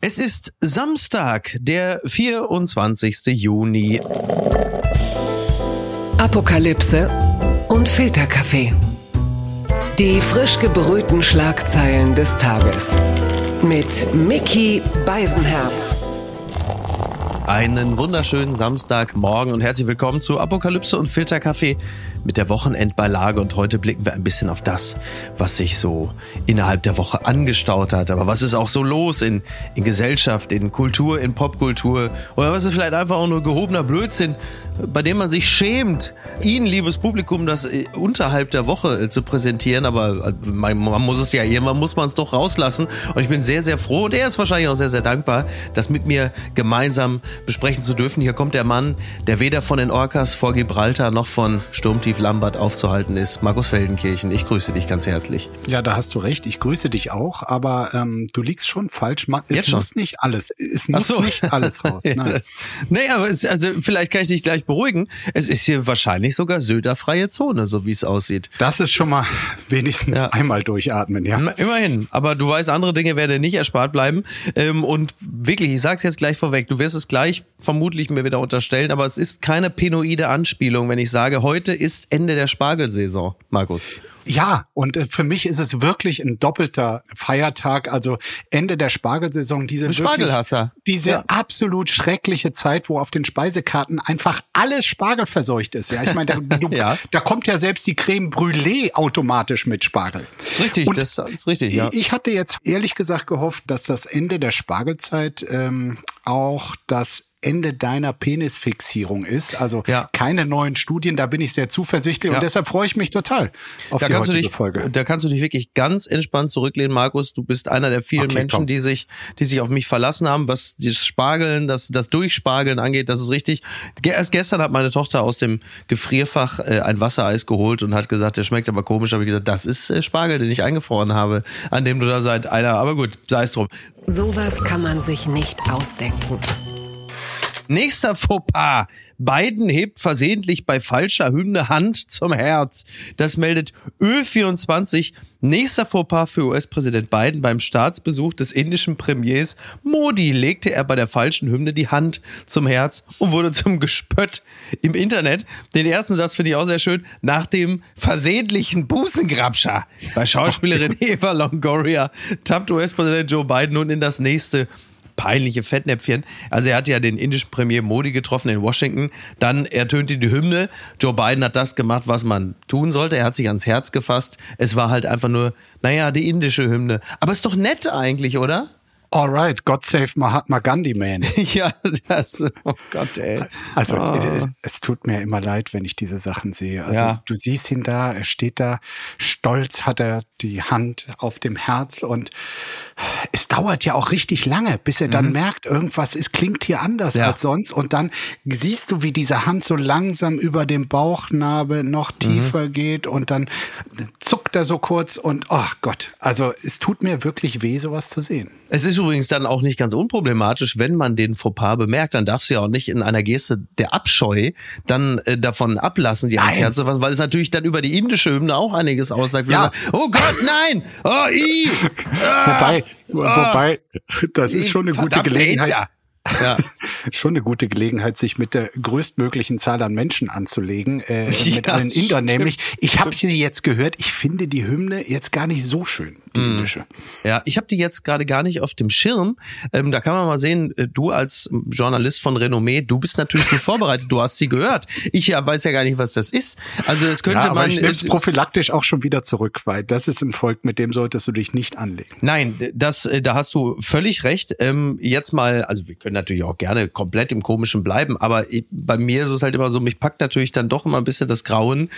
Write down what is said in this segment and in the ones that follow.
Es ist Samstag, der 24. Juni. Apokalypse und Filterkaffee. Die frisch gebrühten Schlagzeilen des Tages. Mit Mickey Beisenherz. Einen wunderschönen Samstagmorgen und herzlich willkommen zu Apokalypse und Filterkaffee mit der Wochenendbeilage. Und heute blicken wir ein bisschen auf das, was sich so innerhalb der Woche angestaut hat. Aber was ist auch so los in, in Gesellschaft, in Kultur, in Popkultur? Oder was ist vielleicht einfach auch nur gehobener Blödsinn, bei dem man sich schämt, Ihnen, liebes Publikum, das äh, unterhalb der Woche äh, zu präsentieren. Aber äh, man, man muss es ja, irgendwann muss man es doch rauslassen. Und ich bin sehr, sehr froh und er ist wahrscheinlich auch sehr, sehr dankbar, das mit mir gemeinsam besprechen zu dürfen. Hier kommt der Mann, der weder von den Orcas vor Gibraltar noch von Sturmtief Lambert aufzuhalten ist. Markus Feldenkirchen, ich grüße dich ganz herzlich. Ja, da hast du recht. Ich grüße dich auch, aber ähm, du liegst schon falsch. Es Jetzt muss schon? nicht alles. Es muss so. nicht alles raus. Ja, Nein. das, nee, aber es, also vielleicht kann ich dich gleich beruhigen. Es ist hier wahrscheinlich sogar Söder-freie Zone, so wie es aussieht. Das ist schon mal wenigstens Ja. einmal durchatmen, ja. Immerhin. Aber du weißt, andere Dinge werden nicht erspart bleiben. Ähm, und wirklich, ich sag's jetzt gleich vorweg, du wirst es gleich vermutlich mir wieder unterstellen, aber es ist keine penoide Anspielung, wenn ich sage, heute ist Ende der Spargelsaison, Markus. Ja, und äh, für mich ist es wirklich ein doppelter Feiertag, also Ende der Spargelsaison, diese Spargelhasser. diese Ja. absolut schreckliche Zeit, wo auf den Speisekarten einfach alles Spargel verseucht ist. Ja, ich meine, da, du, Ja. da kommt ja selbst die Creme Brûlée automatisch mit Spargel. Ist richtig, Und das ist richtig, ja. Ich hatte jetzt ehrlich gesagt gehofft, dass das Ende der Spargelzeit ähm, auch das Ende deiner Penisfixierung ist. Also Ja. keine neuen Studien, da bin ich sehr zuversichtlich Ja. und deshalb freue ich mich total auf Da die heutige dich, Folge. da kannst du dich wirklich ganz entspannt zurücklehnen, Markus. Du bist einer der vielen Okay, Menschen, komm. die sich, die sich auf mich verlassen haben, was das Spargeln, das, das Durchspargeln angeht. Das ist richtig. Erst gestern hat meine Tochter aus dem Gefrierfach äh, ein Wassereis geholt und hat gesagt, der schmeckt aber komisch. Habe ich gesagt, das ist äh, Spargel, den ich eingefroren habe, an dem du da seit einer. Aber gut, sei es drum. Sowas kann man sich nicht ausdenken. Nächster Fauxpas. Biden hebt versehentlich bei falscher Hymne Hand zum Herz. Das meldet Ö24. Nächster Fauxpas für US-Präsident Biden beim Staatsbesuch des indischen Premiers Modi legte er bei der falschen Hymne die Hand zum Herz und wurde zum Gespött im Internet. Den ersten Satz finde ich auch sehr schön. Nach dem versehentlichen Busengrabscher bei Schauspielerin Eva Longoria tappt US-Präsident Joe Biden nun in das nächste peinliche Fettnäpfchen. Also er hat ja den indischen Premier Modi getroffen in Washington. Dann ertönte die Hymne. Joe Biden hat das gemacht, was man tun sollte. Er hat sich ans Herz gefasst. Es war halt einfach nur, naja, die indische Hymne. Aber ist doch nett eigentlich, oder? Alright, God save Mahatma Gandhi, man. ja, das, oh Gott, ey. Also Ah. es, es tut mir immer leid, wenn ich diese Sachen sehe. Also Ja. du siehst ihn da, er steht da, stolz hat er die Hand auf dem Herz und es dauert ja auch richtig lange, bis er dann merkt, irgendwas ist, klingt hier anders Mhm. Ja. als sonst und dann siehst du, wie diese Hand so langsam über dem Bauchnabel noch Mhm. tiefer geht und dann zuckt er so kurz und oh Gott, also es tut mir wirklich weh, sowas zu sehen. Es ist übrigens dann auch nicht ganz unproblematisch, wenn man den Fauxpas bemerkt, dann darfst du ja auch nicht in einer Geste der Abscheu dann äh, davon ablassen, die ans. Herz zu fassen, weil es natürlich dann über die indische Hymne auch einiges aussagt. Ja. Oh Gott, nein! Oh, i! Ah, Wobei, wobei, das ist schon eine gute Gelegenheit. Inder. Ja. schon eine gute Gelegenheit, sich mit der größtmöglichen Zahl an Menschen anzulegen, äh, mit Ja, allen Indern stimmt. nämlich. Ich habe sie jetzt gehört, ich finde die Hymne jetzt gar nicht so schön, die Mhm. indische. Ja, ich habe die jetzt gerade gar nicht auf dem Schirm. Ähm, da kann man mal sehen, äh, du als Journalist von Renommee, du bist natürlich gut vorbereitet. Du hast sie gehört. Ich ja weiß ja gar nicht, was das ist. Also das könnte Ja, aber man. ich nehme prophylaktisch auch schon wieder zurück, weil das ist ein Volk, mit dem solltest du dich nicht anlegen. Nein, das, äh, da hast du völlig recht. Ähm, jetzt mal, also wir können natürlich auch gerne komplett im Komischen bleiben, aber ich, bei mir ist es halt immer so, mich packt natürlich dann doch immer ein bisschen das Grauen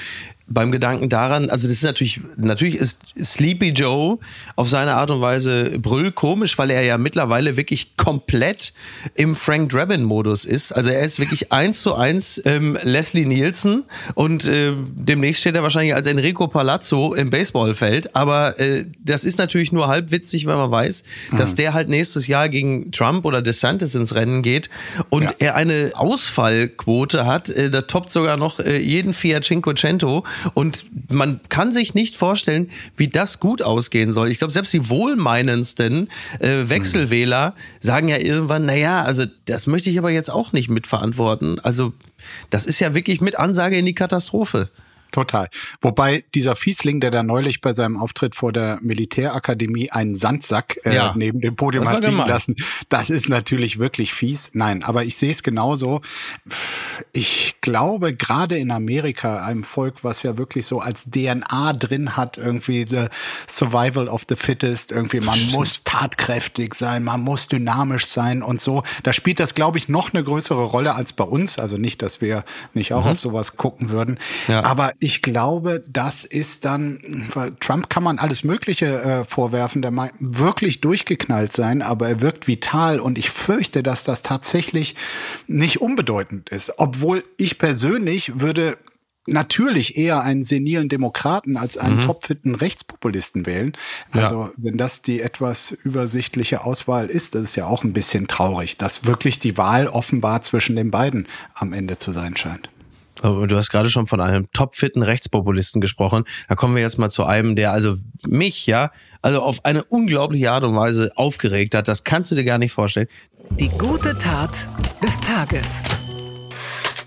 beim Gedanken daran, also das ist natürlich, natürlich ist Sleepy Joe auf seine Art und Weise brüllkomisch, weil er ja mittlerweile wirklich komplett im Frank Drabin-Modus ist. Also er ist wirklich eins zu eins ähm, Leslie Nielsen und äh, demnächst steht er wahrscheinlich als Enrico Palazzo im Baseballfeld. Aber äh, das ist natürlich nur halb witzig, wenn man weiß, dass der halt nächstes Jahr gegen Trump oder DeSantis ins Rennen geht. und Ja. er eine Ausfallquote hat, äh, da toppt sogar noch äh, jeden Fiat Cinquecento und man kann sich nicht vorstellen, wie das gut ausgehen soll. Ich glaube, selbst die wohlmeinendsten äh, Wechselwähler sagen ja irgendwann, naja, also das möchte ich aber jetzt auch nicht mitverantworten. Also das ist ja wirklich mit Ansage in die Katastrophe. Total. Wobei dieser Fiesling, der da neulich bei seinem Auftritt vor der Militärakademie einen Sandsack äh, Ja. neben dem Podium Das hat liegen gemein. lassen, das ist natürlich wirklich fies. Nein, aber ich sehe es genauso. Ich glaube, gerade in Amerika, einem Volk, was ja wirklich so als DNA drin hat, irgendwie the Survival of the Fittest, irgendwie man muss tatkräftig sein, man muss dynamisch sein und so. Da spielt das, glaube ich, noch eine größere Rolle als bei uns. Also nicht, dass wir nicht auch auf sowas gucken würden. Ja. Aber ich glaube, das ist dann, weil Trump kann man alles Mögliche äh, vorwerfen, der mag wirklich durchgeknallt sein, aber er wirkt vital und ich fürchte, dass das tatsächlich nicht unbedeutend ist. Obwohl ich persönlich würde natürlich eher einen senilen Demokraten als einen topfitten Rechtspopulisten wählen. Also wenn das die etwas übersichtliche Auswahl ist, das ist ja auch ein bisschen traurig, dass wirklich die Wahl offenbar zwischen den beiden am Ende zu sein scheint. Du hast gerade schon von einem topfitten Rechtspopulisten gesprochen. Da kommen wir jetzt mal zu einem, der also mich, ja, also auf eine unglaubliche Art und Weise aufgeregt hat. Das kannst du dir gar nicht vorstellen. Die gute Tat des Tages.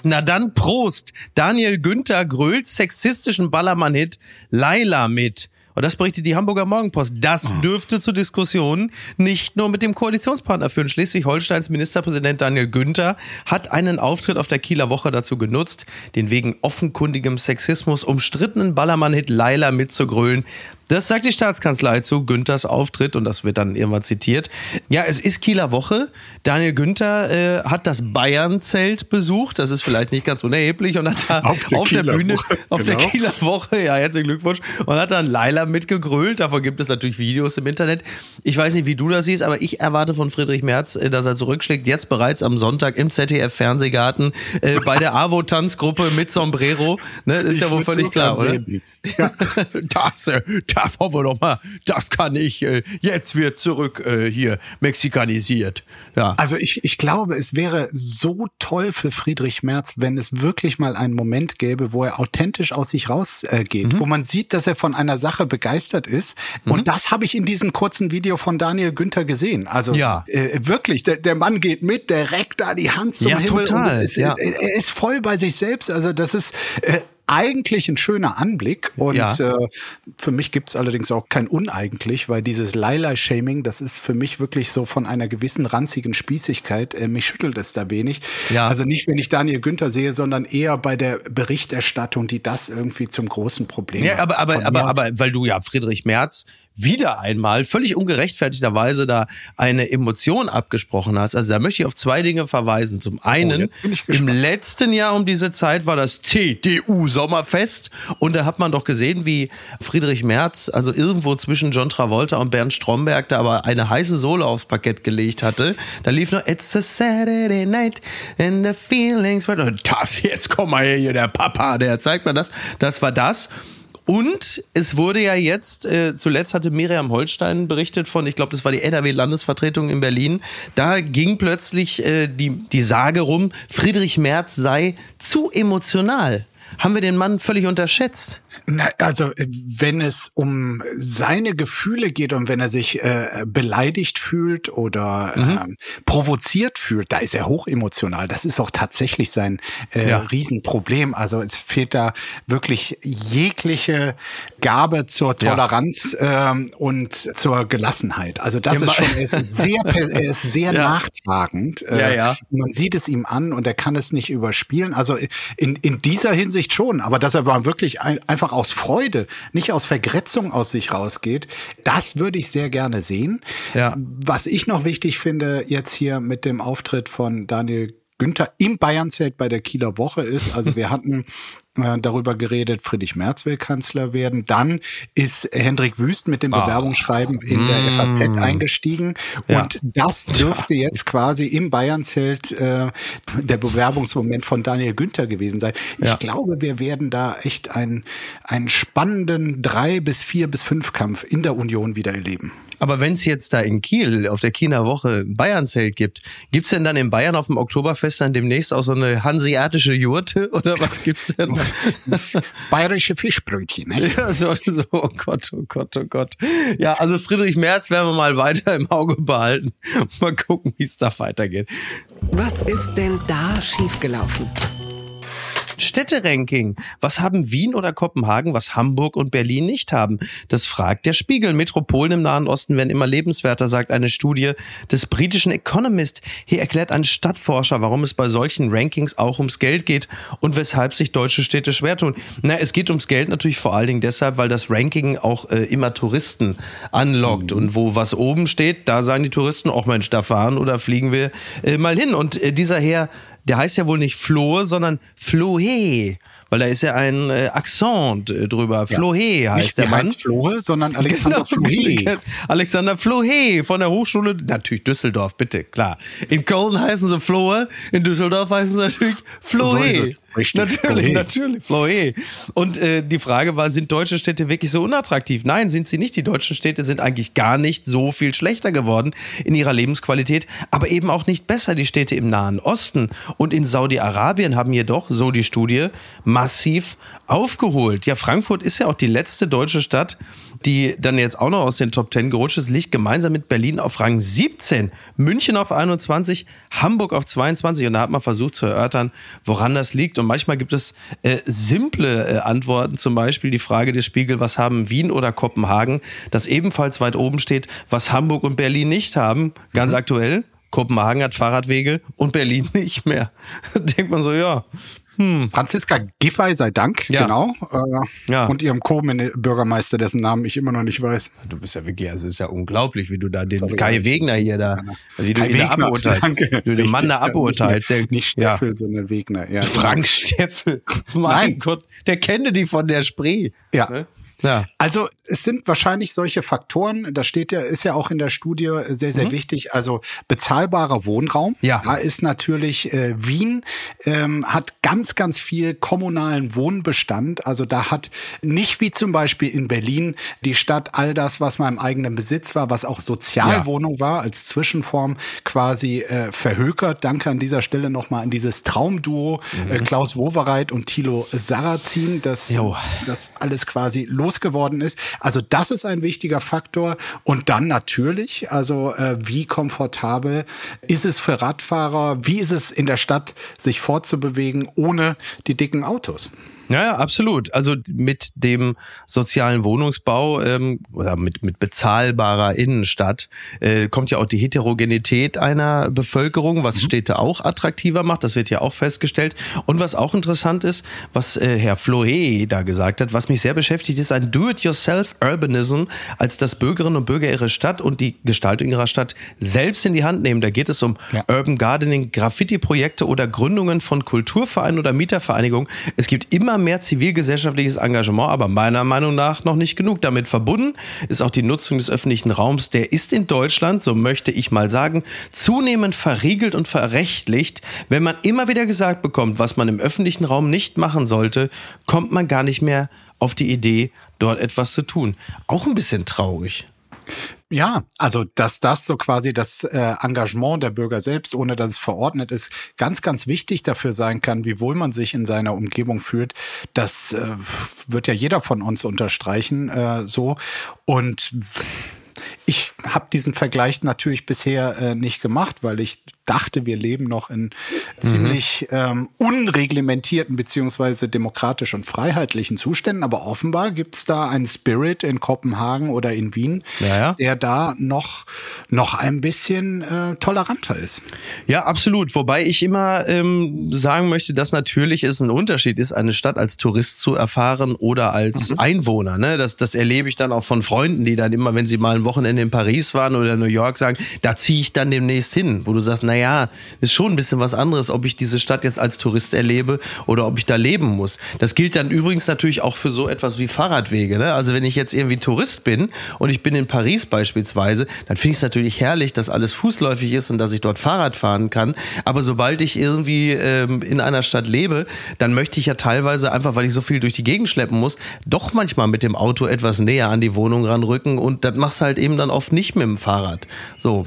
Na dann Prost! Daniel Günther grölt sexistischen Ballermann-Hit Laila mit. Und das berichtet die Hamburger Morgenpost. Das dürfte zu Diskussionen nicht nur mit dem Koalitionspartner führen. Schleswig-Holsteins Ministerpräsident Daniel Günther hat einen Auftritt auf der Kieler Woche dazu genutzt, den wegen offenkundigem Sexismus umstrittenen Ballermann-Hit Laila mitzugrölen. Das sagt die Staatskanzlei zu Günthers Auftritt und das wird dann irgendwann zitiert. Ja, es ist Kieler Woche. Daniel Günther äh, hat das Bayern-Zelt besucht. Das ist vielleicht nicht ganz unerheblich und hat da Auf auf der der, Kieler Bühne, Woche, auf der genau. Kieler Woche, ja, herzlichen Glückwunsch, und hat dann Laila mitgegrölt. Davon gibt es natürlich Videos im Internet. Ich weiß nicht, wie du das siehst, aber ich erwarte von Friedrich Merz, äh, dass er zurückschlägt. Jetzt bereits am Sonntag im ZDF-Fernsehgarten äh, bei der AWO-Tanzgruppe mit Sombrero. Ne, das ist ja wohl völlig klar, oder? Ja. Das, äh, da wollen wir doch mal, das kann ich, äh, jetzt wird zurück äh, hier mexikanisiert. Ja. Also ich, ich glaube, es wäre so toll für Friedrich Merz, wenn es wirklich mal einen Moment gäbe, wo er authentisch aus sich rausgeht, äh, Mhm. wo man sieht, dass er von einer Sache begeistert ist. Und das habe ich in diesem kurzen Video von Daniel Günther gesehen. Also Ja. äh, wirklich, der, der Mann geht mit, der reckt da die Hand zum Ja, Himmel. total, es, ja. er, er ist voll bei sich selbst. Also das ist äh, eigentlich ein schöner Anblick. Und Ja. äh, für mich gibt's allerdings auch kein uneigentlich, weil dieses Laila-Shaming, das ist für mich wirklich so von einer gewissen ranzigen Spießigkeit. Äh, mich schüttelt es da wenig. Ja. Also nicht, wenn ich Daniel Günther sehe, sondern eher bei der Berichterstattung, die das irgendwie zum großen Problem Ja, macht. aber, aber, aber, aber, weil du ja Friedrich Merz wieder einmal völlig ungerechtfertigterweise da eine Emotion abgesprochen hast. Also da möchte ich auf zwei Dinge verweisen. Zum einen, Oh, bin ich im letzten Jahr um diese Zeit war das TDU-Sommerfest und da hat man doch gesehen, wie Friedrich Merz, also irgendwo zwischen John Travolta und Bernd Stromberg, da aber eine heiße Sohle aufs Parkett gelegt hatte. Da lief nur It's a Saturday night and the feelings. were-" Und das, jetzt komm mal hier, der Papa, der zeigt mir das. Das war das. Und es wurde ja jetzt, äh, zuletzt hatte Miriam Holstein berichtet von, ich glaube, das war die NRW-Landesvertretung in Berlin, da ging plötzlich äh, die, die Sage rum, Friedrich Merz sei zu emotional. Haben wir den Mann völlig unterschätzt? Na, also äh, wenn es um seine Gefühle geht und wenn er sich äh, beleidigt fühlt oder Mhm. ähm, provoziert fühlt, da ist er hochemotional. Das ist auch tatsächlich sein äh, Ja. Riesenproblem. Also es fehlt da wirklich jegliche Gabe zur Ja. Toleranz ähm, und zur Gelassenheit. Also das Ja, ist schon, er ist sehr, er ist sehr Ja. nachtragend. Äh, Ja, ja. Man sieht es ihm an und er kann es nicht überspielen. Also in, in dieser Hinsicht schon, aber dass er mal wirklich ein, einfach aus Freude, nicht aus Vergrätzung aus sich rausgeht, das würde ich sehr gerne sehen. Ja. Was ich noch wichtig finde, jetzt hier mit dem Auftritt von Daniel Günther im Bayernzelt bei der Kieler Woche ist, also wir hatten äh, darüber geredet, Friedrich Merz will Kanzler werden. Dann ist Hendrik Wüst mit dem Bewerbungsschreiben in der FAZ eingestiegen. Ja. Und das dürfte jetzt quasi im Bayernzelt äh, der Bewerbungsmoment von Daniel Günther gewesen sein. Ja. Ich glaube, wir werden da echt einen, einen spannenden drei bis vier bis fünf Kampf in der Union wieder erleben. Aber wenn es jetzt da in Kiel auf der Kieler Woche ein Bayern-Zelt gibt, gibt's denn dann in Bayern auf dem Oktoberfest dann demnächst auch so eine hanseatische Jurte oder was gibt's denn? Bayerische Fischbrötchen. Ne? Ja, so, so, oh Gott, oh Gott, oh Gott. Ja, also Friedrich Merz werden wir mal weiter im Auge behalten. Mal gucken, wie es da weitergeht. Was ist denn da schiefgelaufen? Städteranking. Was haben Wien oder Kopenhagen, was Hamburg und Berlin nicht haben? Das fragt der Spiegel. Metropolen im Nahen Osten werden immer lebenswerter, sagt eine Studie des britischen Economist. Hier erklärt ein Stadtforscher, warum es bei solchen Rankings auch ums Geld geht und weshalb sich deutsche Städte schwer tun. Na, es geht ums Geld natürlich vor allen Dingen deshalb, weil das Ranking auch äh, immer Touristen anlockt. Mhm. Und wo was oben steht, da sagen die Touristen, auch Mensch, da fahren oder fliegen wir äh, mal hin. Und äh, dieser Herr der heißt ja wohl nicht Flohe, sondern Flohe. Weil da ist ja ein äh, Akzent äh, drüber. Ja. Flohe heißt nicht der Mann. Nicht Flohe, sondern Alexander genau, Flohe. Alexander Flohe von der Hochschule, natürlich Düsseldorf, bitte, klar. In Köln heißen sie Flohe, in Düsseldorf heißen sie natürlich Flohe. So Richtig. Natürlich, Flohe. natürlich. Flohe. Und äh, die Frage war, sind deutsche Städte wirklich so unattraktiv? Nein, sind sie nicht. Die deutschen Städte sind eigentlich gar nicht so viel schlechter geworden in ihrer Lebensqualität, aber eben auch nicht besser. Die Städte im Nahen Osten und in Saudi-Arabien haben jedoch, so die Studie, massiv aufgeholt. Ja, Frankfurt ist ja auch die letzte deutsche Stadt, die dann jetzt auch noch aus den Top 10 gerutscht ist, liegt gemeinsam mit Berlin auf Rang 17, München auf 21, Hamburg auf 22 und da hat man versucht zu erörtern, woran das liegt und manchmal gibt es äh, simple äh, Antworten, zum Beispiel die Frage des Spiegel, was haben Wien oder Kopenhagen, das ebenfalls weit oben steht, was Hamburg und Berlin nicht haben, ganz mhm. aktuell. Kopenhagen hat Fahrradwege und Berlin nicht mehr. Denkt man so, ja, hm. Franziska Giffey sei Dank, ja. genau. Äh, ja. Und ihrem Co-Bürgermeister, dessen Namen ich immer noch nicht weiß. Du bist ja wirklich, also es ist ja unglaublich, wie du da den Kai Wegner hier da, ja. wie du Kai ihn Wegner, da aburteilst. Danke. Du den Mann da aburteilst. Nicht, nicht Steffel, sondern Wegner. Ja, Frank Steffel. Mein Nein. Gott, der kenne die von der Spree. Ja. Ne? Ja. Also es sind wahrscheinlich solche Faktoren, das steht ja, ist ja auch in der Studie sehr, sehr mhm. wichtig. Also bezahlbarer Wohnraum. Ja. Da ist natürlich äh, Wien ähm, hat ganz, ganz viel kommunalen Wohnbestand. Also da hat nicht wie zum Beispiel in Berlin die Stadt all das, was mal im eigenen Besitz war, was auch Sozialwohnung ja. war, als Zwischenform quasi äh, verhökert. Danke an dieser Stelle nochmal an dieses Traumduo mhm. äh, Klaus Wowereit und Thilo Sarrazin, das, das alles quasi los geworden ist. Also das ist ein wichtiger Faktor. Und dann natürlich, also äh, wie komfortabel ist es für Radfahrer, wie ist es in der Stadt, sich fortzubewegen ohne die dicken Autos? Ja, ja, absolut. Also mit dem sozialen Wohnungsbau ähm, oder mit, mit bezahlbarer Innenstadt äh, kommt ja auch die Heterogenität einer Bevölkerung, was mhm. Städte auch attraktiver macht. Das wird ja auch festgestellt. Und was auch interessant ist, was äh, Herr Flohe da gesagt hat, was mich sehr beschäftigt, ist ein Do-it-yourself-Urbanism, als dass Bürgerinnen und Bürger ihre Stadt und die Gestaltung ihrer Stadt selbst in die Hand nehmen. Da geht es um ja. Urban Gardening, Graffiti-Projekte oder Gründungen von Kulturvereinen oder Mietervereinigungen. Es gibt immer mehr zivilgesellschaftliches Engagement, aber meiner Meinung nach noch nicht genug. Damit verbunden ist auch die Nutzung des öffentlichen Raums. Der ist in Deutschland, so möchte ich mal sagen, zunehmend verriegelt und verrechtlicht. Wenn man immer wieder gesagt bekommt, was man im öffentlichen Raum nicht machen sollte, kommt man gar nicht mehr auf die Idee, dort etwas zu tun. Auch ein bisschen traurig. Ja, also dass das so quasi das äh, Engagement der Bürger selbst, ohne dass es verordnet ist, ganz, ganz wichtig dafür sein kann, wie wohl man sich in seiner Umgebung fühlt. Das äh, wird ja jeder von uns unterstreichen äh, so. Und ich habe diesen Vergleich natürlich bisher äh, nicht gemacht, weil ich dachte, wir leben noch in ziemlich mhm. ähm, unreglementierten beziehungsweise demokratisch und freiheitlichen Zuständen. Aber offenbar gibt es da einen Spirit in Kopenhagen oder in Wien, ja, ja. der da noch, noch ein bisschen äh, toleranter ist. Ja, absolut. Wobei ich immer ähm, sagen möchte, dass natürlich es ein Unterschied ist, eine Stadt als Tourist zu erfahren oder als mhm. Einwohner. Ne? Das, das erlebe ich dann auch von Freunden, die dann immer, wenn sie mal ein Wochenende in Paris waren oder New York, sagen, da ziehe ich dann demnächst hin, wo du sagst, naja, naja, ist schon ein bisschen was anderes, ob ich diese Stadt jetzt als Tourist erlebe oder ob ich da leben muss. Das gilt dann übrigens natürlich auch für so etwas wie Fahrradwege. Ne? Also wenn ich jetzt irgendwie Tourist bin und ich bin in Paris beispielsweise, dann finde ich es natürlich herrlich, dass alles fußläufig ist und dass ich dort Fahrrad fahren kann. Aber sobald ich irgendwie ähm, in einer Stadt lebe, dann möchte ich ja teilweise einfach, weil ich so viel durch die Gegend schleppen muss, doch manchmal mit dem Auto etwas näher an die Wohnung ranrücken und das machst halt eben dann oft nicht mit dem Fahrrad. So,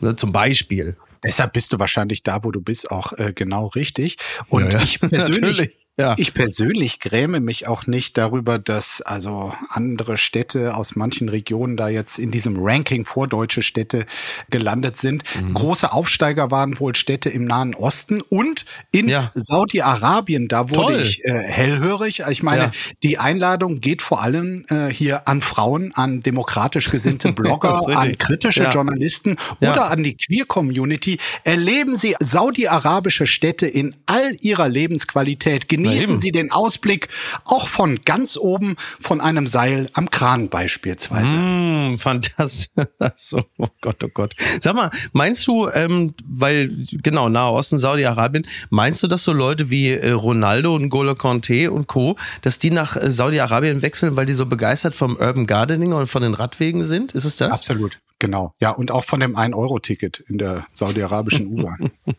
ne, zum Beispiel. Deshalb bist du wahrscheinlich da, wo du bist, auch äh, genau richtig. Und ja, ja. ich persönlich, ja. Ich persönlich gräme mich auch nicht darüber, dass also andere Städte aus manchen Regionen da jetzt in diesem Ranking vor deutsche Städte gelandet sind. Mhm. Große Aufsteiger waren wohl Städte im Nahen Osten und in ja. Saudi-Arabien. Da wurde Toll. ich äh, hellhörig. Ich meine, ja. die Einladung geht vor allem äh, hier an Frauen, an demokratisch gesinnte Blogger, an kritische Journalisten oder an die Queer-Community. Erleben Sie saudi-arabische Städte in all ihrer Lebensqualität. Genießen genießen Sie den Ausblick auch von ganz oben von einem Seil am Kran beispielsweise. Mm, fantastisch. oh Gott, oh Gott. Sag mal, meinst du, ähm, weil genau Nahe Osten, Saudi-Arabien, meinst du, dass so Leute wie äh, Ronaldo und Golo Conte und Co, dass die nach äh, Saudi-Arabien wechseln, weil die so begeistert vom Urban Gardening und von den Radwegen sind? Ist es das? Absolut. Genau. Ja, und auch von dem 1-Euro-Ticket in der saudi-arabischen U-Bahn.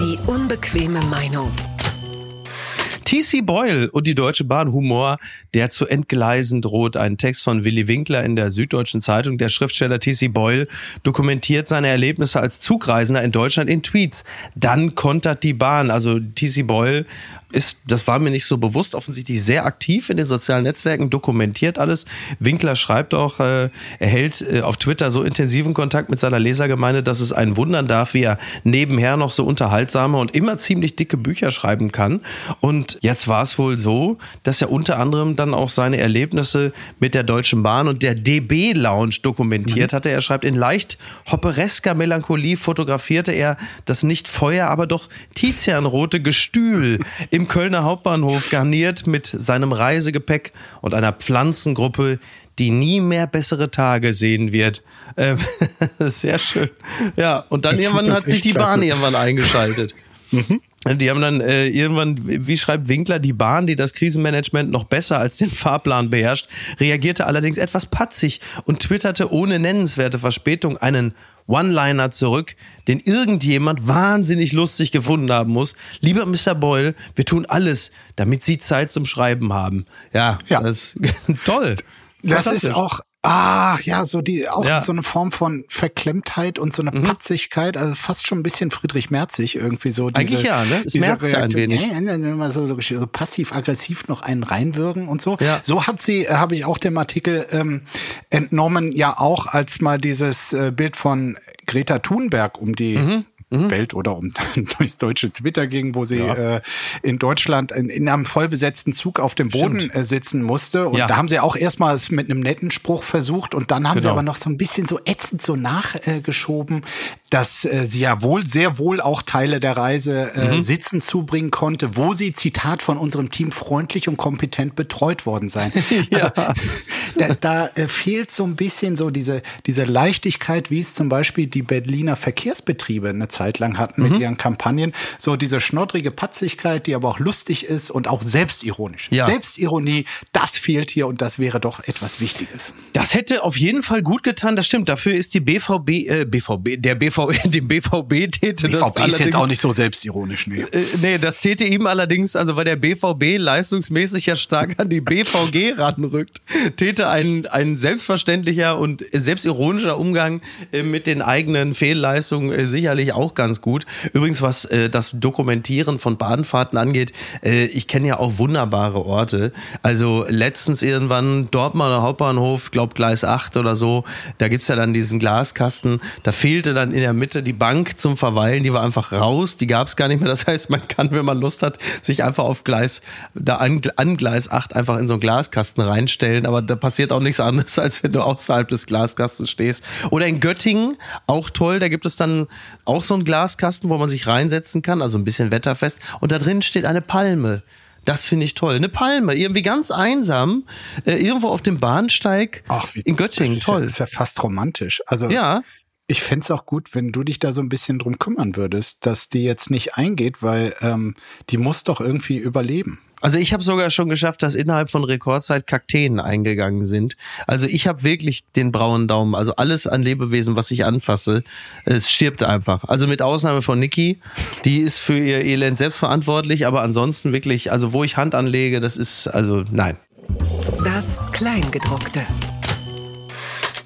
Die unbequeme Meinung. TC Boyle und die Deutsche Bahn Humor, der zu entgleisen droht. Ein Text von Willy Winkler in der Süddeutschen Zeitung. Der Schriftsteller TC Boyle dokumentiert seine Erlebnisse als Zugreisender in Deutschland in Tweets. Dann kontert die Bahn. Also TC Boyle ist, das war mir nicht so bewusst, offensichtlich sehr aktiv in den sozialen Netzwerken, dokumentiert alles. Winkler schreibt auch, äh, er hält äh, auf Twitter so intensiven Kontakt mit seiner Lesergemeinde, dass es einen wundern darf, wie er nebenher noch so unterhaltsame und immer ziemlich dicke Bücher schreiben kann. Und jetzt war es wohl so, dass er unter anderem dann auch seine Erlebnisse mit der Deutschen Bahn und der DB Lounge dokumentiert mhm. hatte. Er schreibt, in leicht hopperesker Melancholie fotografierte er das nicht Feuer, aber doch Tizianrote Gestühl im im Kölner Hauptbahnhof garniert mit seinem Reisegepäck und einer Pflanzengruppe, die nie mehr bessere Tage sehen wird. Ähm, sehr schön. Ja, und dann das irgendwann hat sich die klasse. Bahn irgendwann eingeschaltet. mhm. Die haben dann äh, irgendwann, wie schreibt Winkler, die Bahn, die das Krisenmanagement noch besser als den Fahrplan beherrscht, reagierte allerdings etwas patzig und twitterte ohne nennenswerte Verspätung einen One-Liner zurück, den irgendjemand wahnsinnig lustig gefunden haben muss. Lieber Mr. Boyle, wir tun alles, damit Sie Zeit zum Schreiben haben. Ja, ja. das ist toll. Das ist auch Ah, ja, so die, auch ja. so eine Form von Verklemmtheit und so eine mhm. Patzigkeit, also fast schon ein bisschen Friedrich Merzig irgendwie so. Diese, Eigentlich ja, ne? Es merzt ja ein wenig. Äh, so, so, so passiv-aggressiv noch einen reinwürgen und so. Ja. So hat sie, äh, habe ich auch dem Artikel ähm, entnommen, ja auch als mal dieses äh, Bild von Greta Thunberg um die mhm mhm. Welt oder um durchs deutsche Twitter ging, wo sie ja. äh, in Deutschland in, in, einem vollbesetzten Zug auf dem Boden äh, sitzen musste. Und ja. da haben sie auch erstmal es mit einem netten Spruch versucht und dann haben genau. sie aber noch so ein bisschen so ätzend so nachgeschoben, dass äh, sie ja wohl sehr wohl auch Teile der Reise äh, mhm. sitzen zubringen konnte, wo sie, Zitat von unserem Team, freundlich und kompetent betreut worden seien. ja. Also da, da äh, fehlt so ein bisschen so diese, diese Leichtigkeit, wie es zum Beispiel die Berliner Verkehrsbetriebe eine Zeit Zeit lang hatten mit mhm. ihren Kampagnen. So diese schnoddrige Patzigkeit, die aber auch lustig ist und auch selbstironisch. Ja. Selbstironie, das fehlt hier und das wäre doch etwas Wichtiges. Das hätte auf jeden Fall gut getan, das stimmt. Dafür ist die BVB, äh, BVB, der BVB, dem BVB täte BVB das BVB ist jetzt auch nicht so selbstironisch, nee. Äh, nee, das täte ihm allerdings, also weil der BVB leistungsmäßig ja stark an die BVG ranrückt, täte ein, ein selbstverständlicher und selbstironischer Umgang äh, mit den eigenen Fehlleistungen äh, sicherlich auch auch ganz gut. Übrigens, was äh, das Dokumentieren von Bahnfahrten angeht, äh, ich kenne ja auch wunderbare Orte. Also letztens irgendwann Dortmunder Hauptbahnhof, glaub Gleis 8 oder so, da gibt's ja dann diesen Glaskasten. Da fehlte dann in der Mitte die Bank zum Verweilen, die war einfach raus, die gab's gar nicht mehr. Das heißt, man kann, wenn man Lust hat, sich einfach auf Gleis, da an, an Gleis 8 einfach in so einen Glaskasten reinstellen. Aber da passiert auch nichts anderes, als wenn du außerhalb des Glaskastens stehst. Oder in Göttingen, auch toll, da gibt es dann auch so ein Glaskasten, wo man sich reinsetzen kann, also ein bisschen wetterfest. Und da drin steht eine Palme. Das finde ich toll. Eine Palme, irgendwie ganz einsam, äh, irgendwo auf dem Bahnsteig Ach, wie, in Göttingen. Das ist toll. Ja, ist ja fast romantisch. Also ja. Ich fände auch gut, wenn du dich da so ein bisschen drum kümmern würdest, dass die jetzt nicht eingeht, weil ähm, die muss doch irgendwie überleben. Also ich habe sogar schon geschafft, dass innerhalb von Rekordzeit Kakteen eingegangen sind. Also ich habe wirklich den braunen Daumen. Also alles an Lebewesen, was ich anfasse, es stirbt einfach. Also mit Ausnahme von Niki, die ist für ihr Elend selbstverantwortlich, aber ansonsten wirklich, also wo ich Hand anlege, das ist, also nein. Das Kleingedruckte.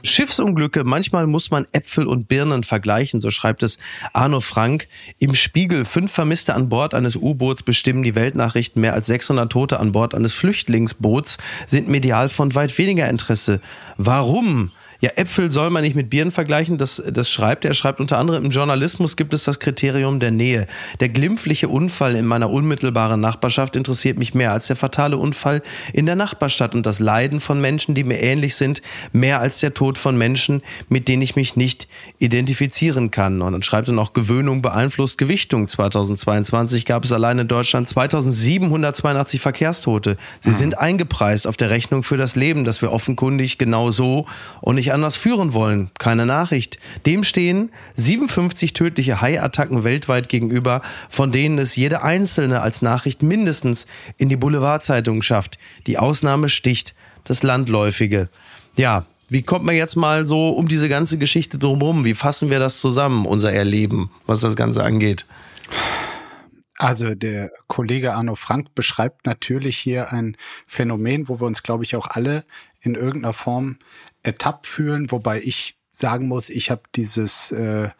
Schiffsunglücke, manchmal muss man Äpfel und Birnen vergleichen, so schreibt es Arno Frank. Im Spiegel, fünf Vermisste an Bord eines U-Boots bestimmen die Weltnachrichten. Mehr als 600 Tote an Bord eines Flüchtlingsboots sind medial von weit weniger Interesse. Warum? Ja, Äpfel soll man nicht mit Birnen vergleichen, das, das schreibt er. Er schreibt unter anderem, im Journalismus gibt es das Kriterium der Nähe. Der glimpfliche Unfall in meiner unmittelbaren Nachbarschaft interessiert mich mehr als der fatale Unfall in der Nachbarstadt und das Leiden von Menschen, die mir ähnlich sind, mehr als der Tod von Menschen, mit denen ich mich nicht identifizieren kann. Und dann schreibt er noch, Gewöhnung beeinflusst Gewichtung. 2022 gab es allein in Deutschland 2782 Verkehrstote. Sie mhm. sind eingepreist auf der Rechnung für das Leben, das wir offenkundig genau so und nicht nicht anders führen wollen. Keine Nachricht. Dem stehen 57 tödliche Haiattacken weltweit gegenüber, von denen es jede einzelne als Nachricht mindestens in die Boulevardzeitung schafft. Die Ausnahme sticht das Landläufige. Ja, wie kommt man jetzt mal so um diese ganze Geschichte drumherum? Wie fassen wir das zusammen, unser Erleben, was das Ganze angeht? Also der Kollege Arno Frank beschreibt natürlich hier ein Phänomen, wo wir uns, glaube ich, auch alle in irgendeiner Form ertappt fühlen, wobei ich sagen muss, ich habe dieses äh,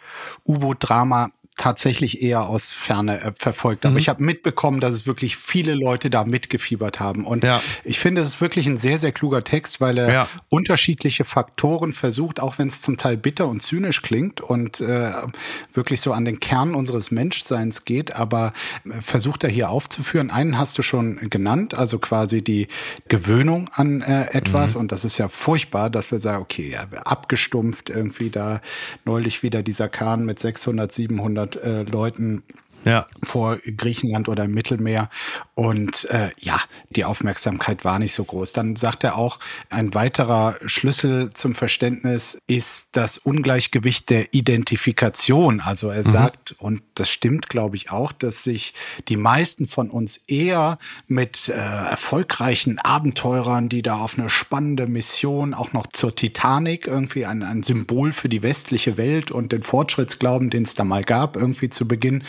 U-Boot-Drama tatsächlich eher aus Ferne äh, verfolgt. Aber mhm. ich habe mitbekommen, dass es wirklich viele Leute da mitgefiebert haben. Und ja. ich finde, es ist wirklich ein sehr, sehr kluger Text, weil er ja. unterschiedliche Faktoren versucht, auch wenn es zum Teil bitter und zynisch klingt und äh, wirklich so an den Kern unseres Menschseins geht, aber äh, versucht er hier aufzuführen. Einen hast du schon genannt, also quasi die Gewöhnung an äh, etwas. Mhm. Und das ist ja furchtbar, dass wir sagen, okay, ja, abgestumpft irgendwie da neulich wieder dieser Kahn mit 600, 700 äh, Leuten ja. vor Griechenland oder im Mittelmeer. Und äh, ja, die Aufmerksamkeit war nicht so groß. Dann sagt er auch, ein weiterer Schlüssel zum Verständnis ist das Ungleichgewicht der Identifikation. Also er mhm. sagt, und das stimmt, glaube ich, auch, dass sich die meisten von uns eher mit äh, erfolgreichen Abenteurern, die da auf eine spannende Mission, auch noch zur Titanic, irgendwie ein, ein Symbol für die westliche Welt und den Fortschrittsglauben, den es da mal gab, irgendwie zu Beginn,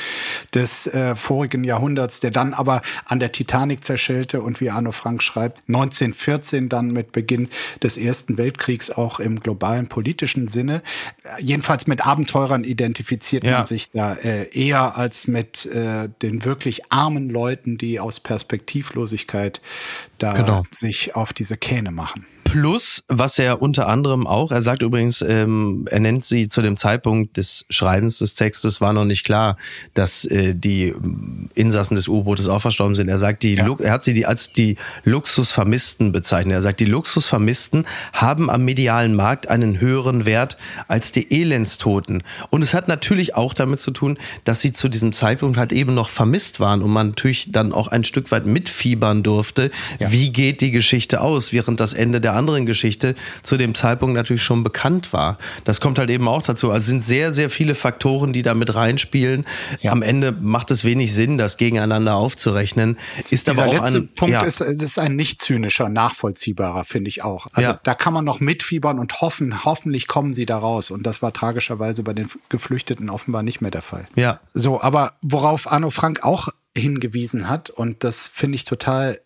des äh, vorigen Jahrhunderts, der dann aber an der Titanic zerschellte und wie Arno Frank schreibt, 1914 dann mit Beginn des Ersten Weltkriegs auch im globalen politischen Sinne. Jedenfalls mit Abenteurern identifiziert ja. man sich da äh, eher als mit äh, den wirklich armen Leuten, die aus Perspektivlosigkeit da genau. sich auf diese Kähne machen. Plus, was er unter anderem auch, er sagt übrigens, ähm, er nennt sie zu dem Zeitpunkt des Schreibens des Textes, war noch nicht klar, dass äh, die Insassen des U-Bootes auch verstorben sind. Er sagt, die, ja. er hat sie die als die Luxusvermissten bezeichnet. Er sagt, die Luxusvermissten haben am medialen Markt einen höheren Wert als die Elendstoten. Und es hat natürlich auch damit zu tun, dass sie zu diesem Zeitpunkt halt eben noch vermisst waren und man natürlich dann auch ein Stück weit mitfiebern durfte. Ja. Wie geht die Geschichte aus, während das Ende der anderen Geschichte zu dem Zeitpunkt natürlich schon bekannt war. Das kommt halt eben auch dazu. Also sind sehr, sehr viele Faktoren, die da mit reinspielen. Ja. Am Ende macht es wenig Sinn, das gegeneinander aufzurechnen. Ist Dieser aber auch letzte ein, Punkt ja. ist, ist ein nicht zynischer, nachvollziehbarer, finde ich auch. Also ja. da kann man noch mitfiebern und hoffen, hoffentlich kommen sie da raus. Und das war tragischerweise bei den Geflüchteten offenbar nicht mehr der Fall. Ja. So, aber worauf Arno Frank auch hingewiesen hat, und das finde ich total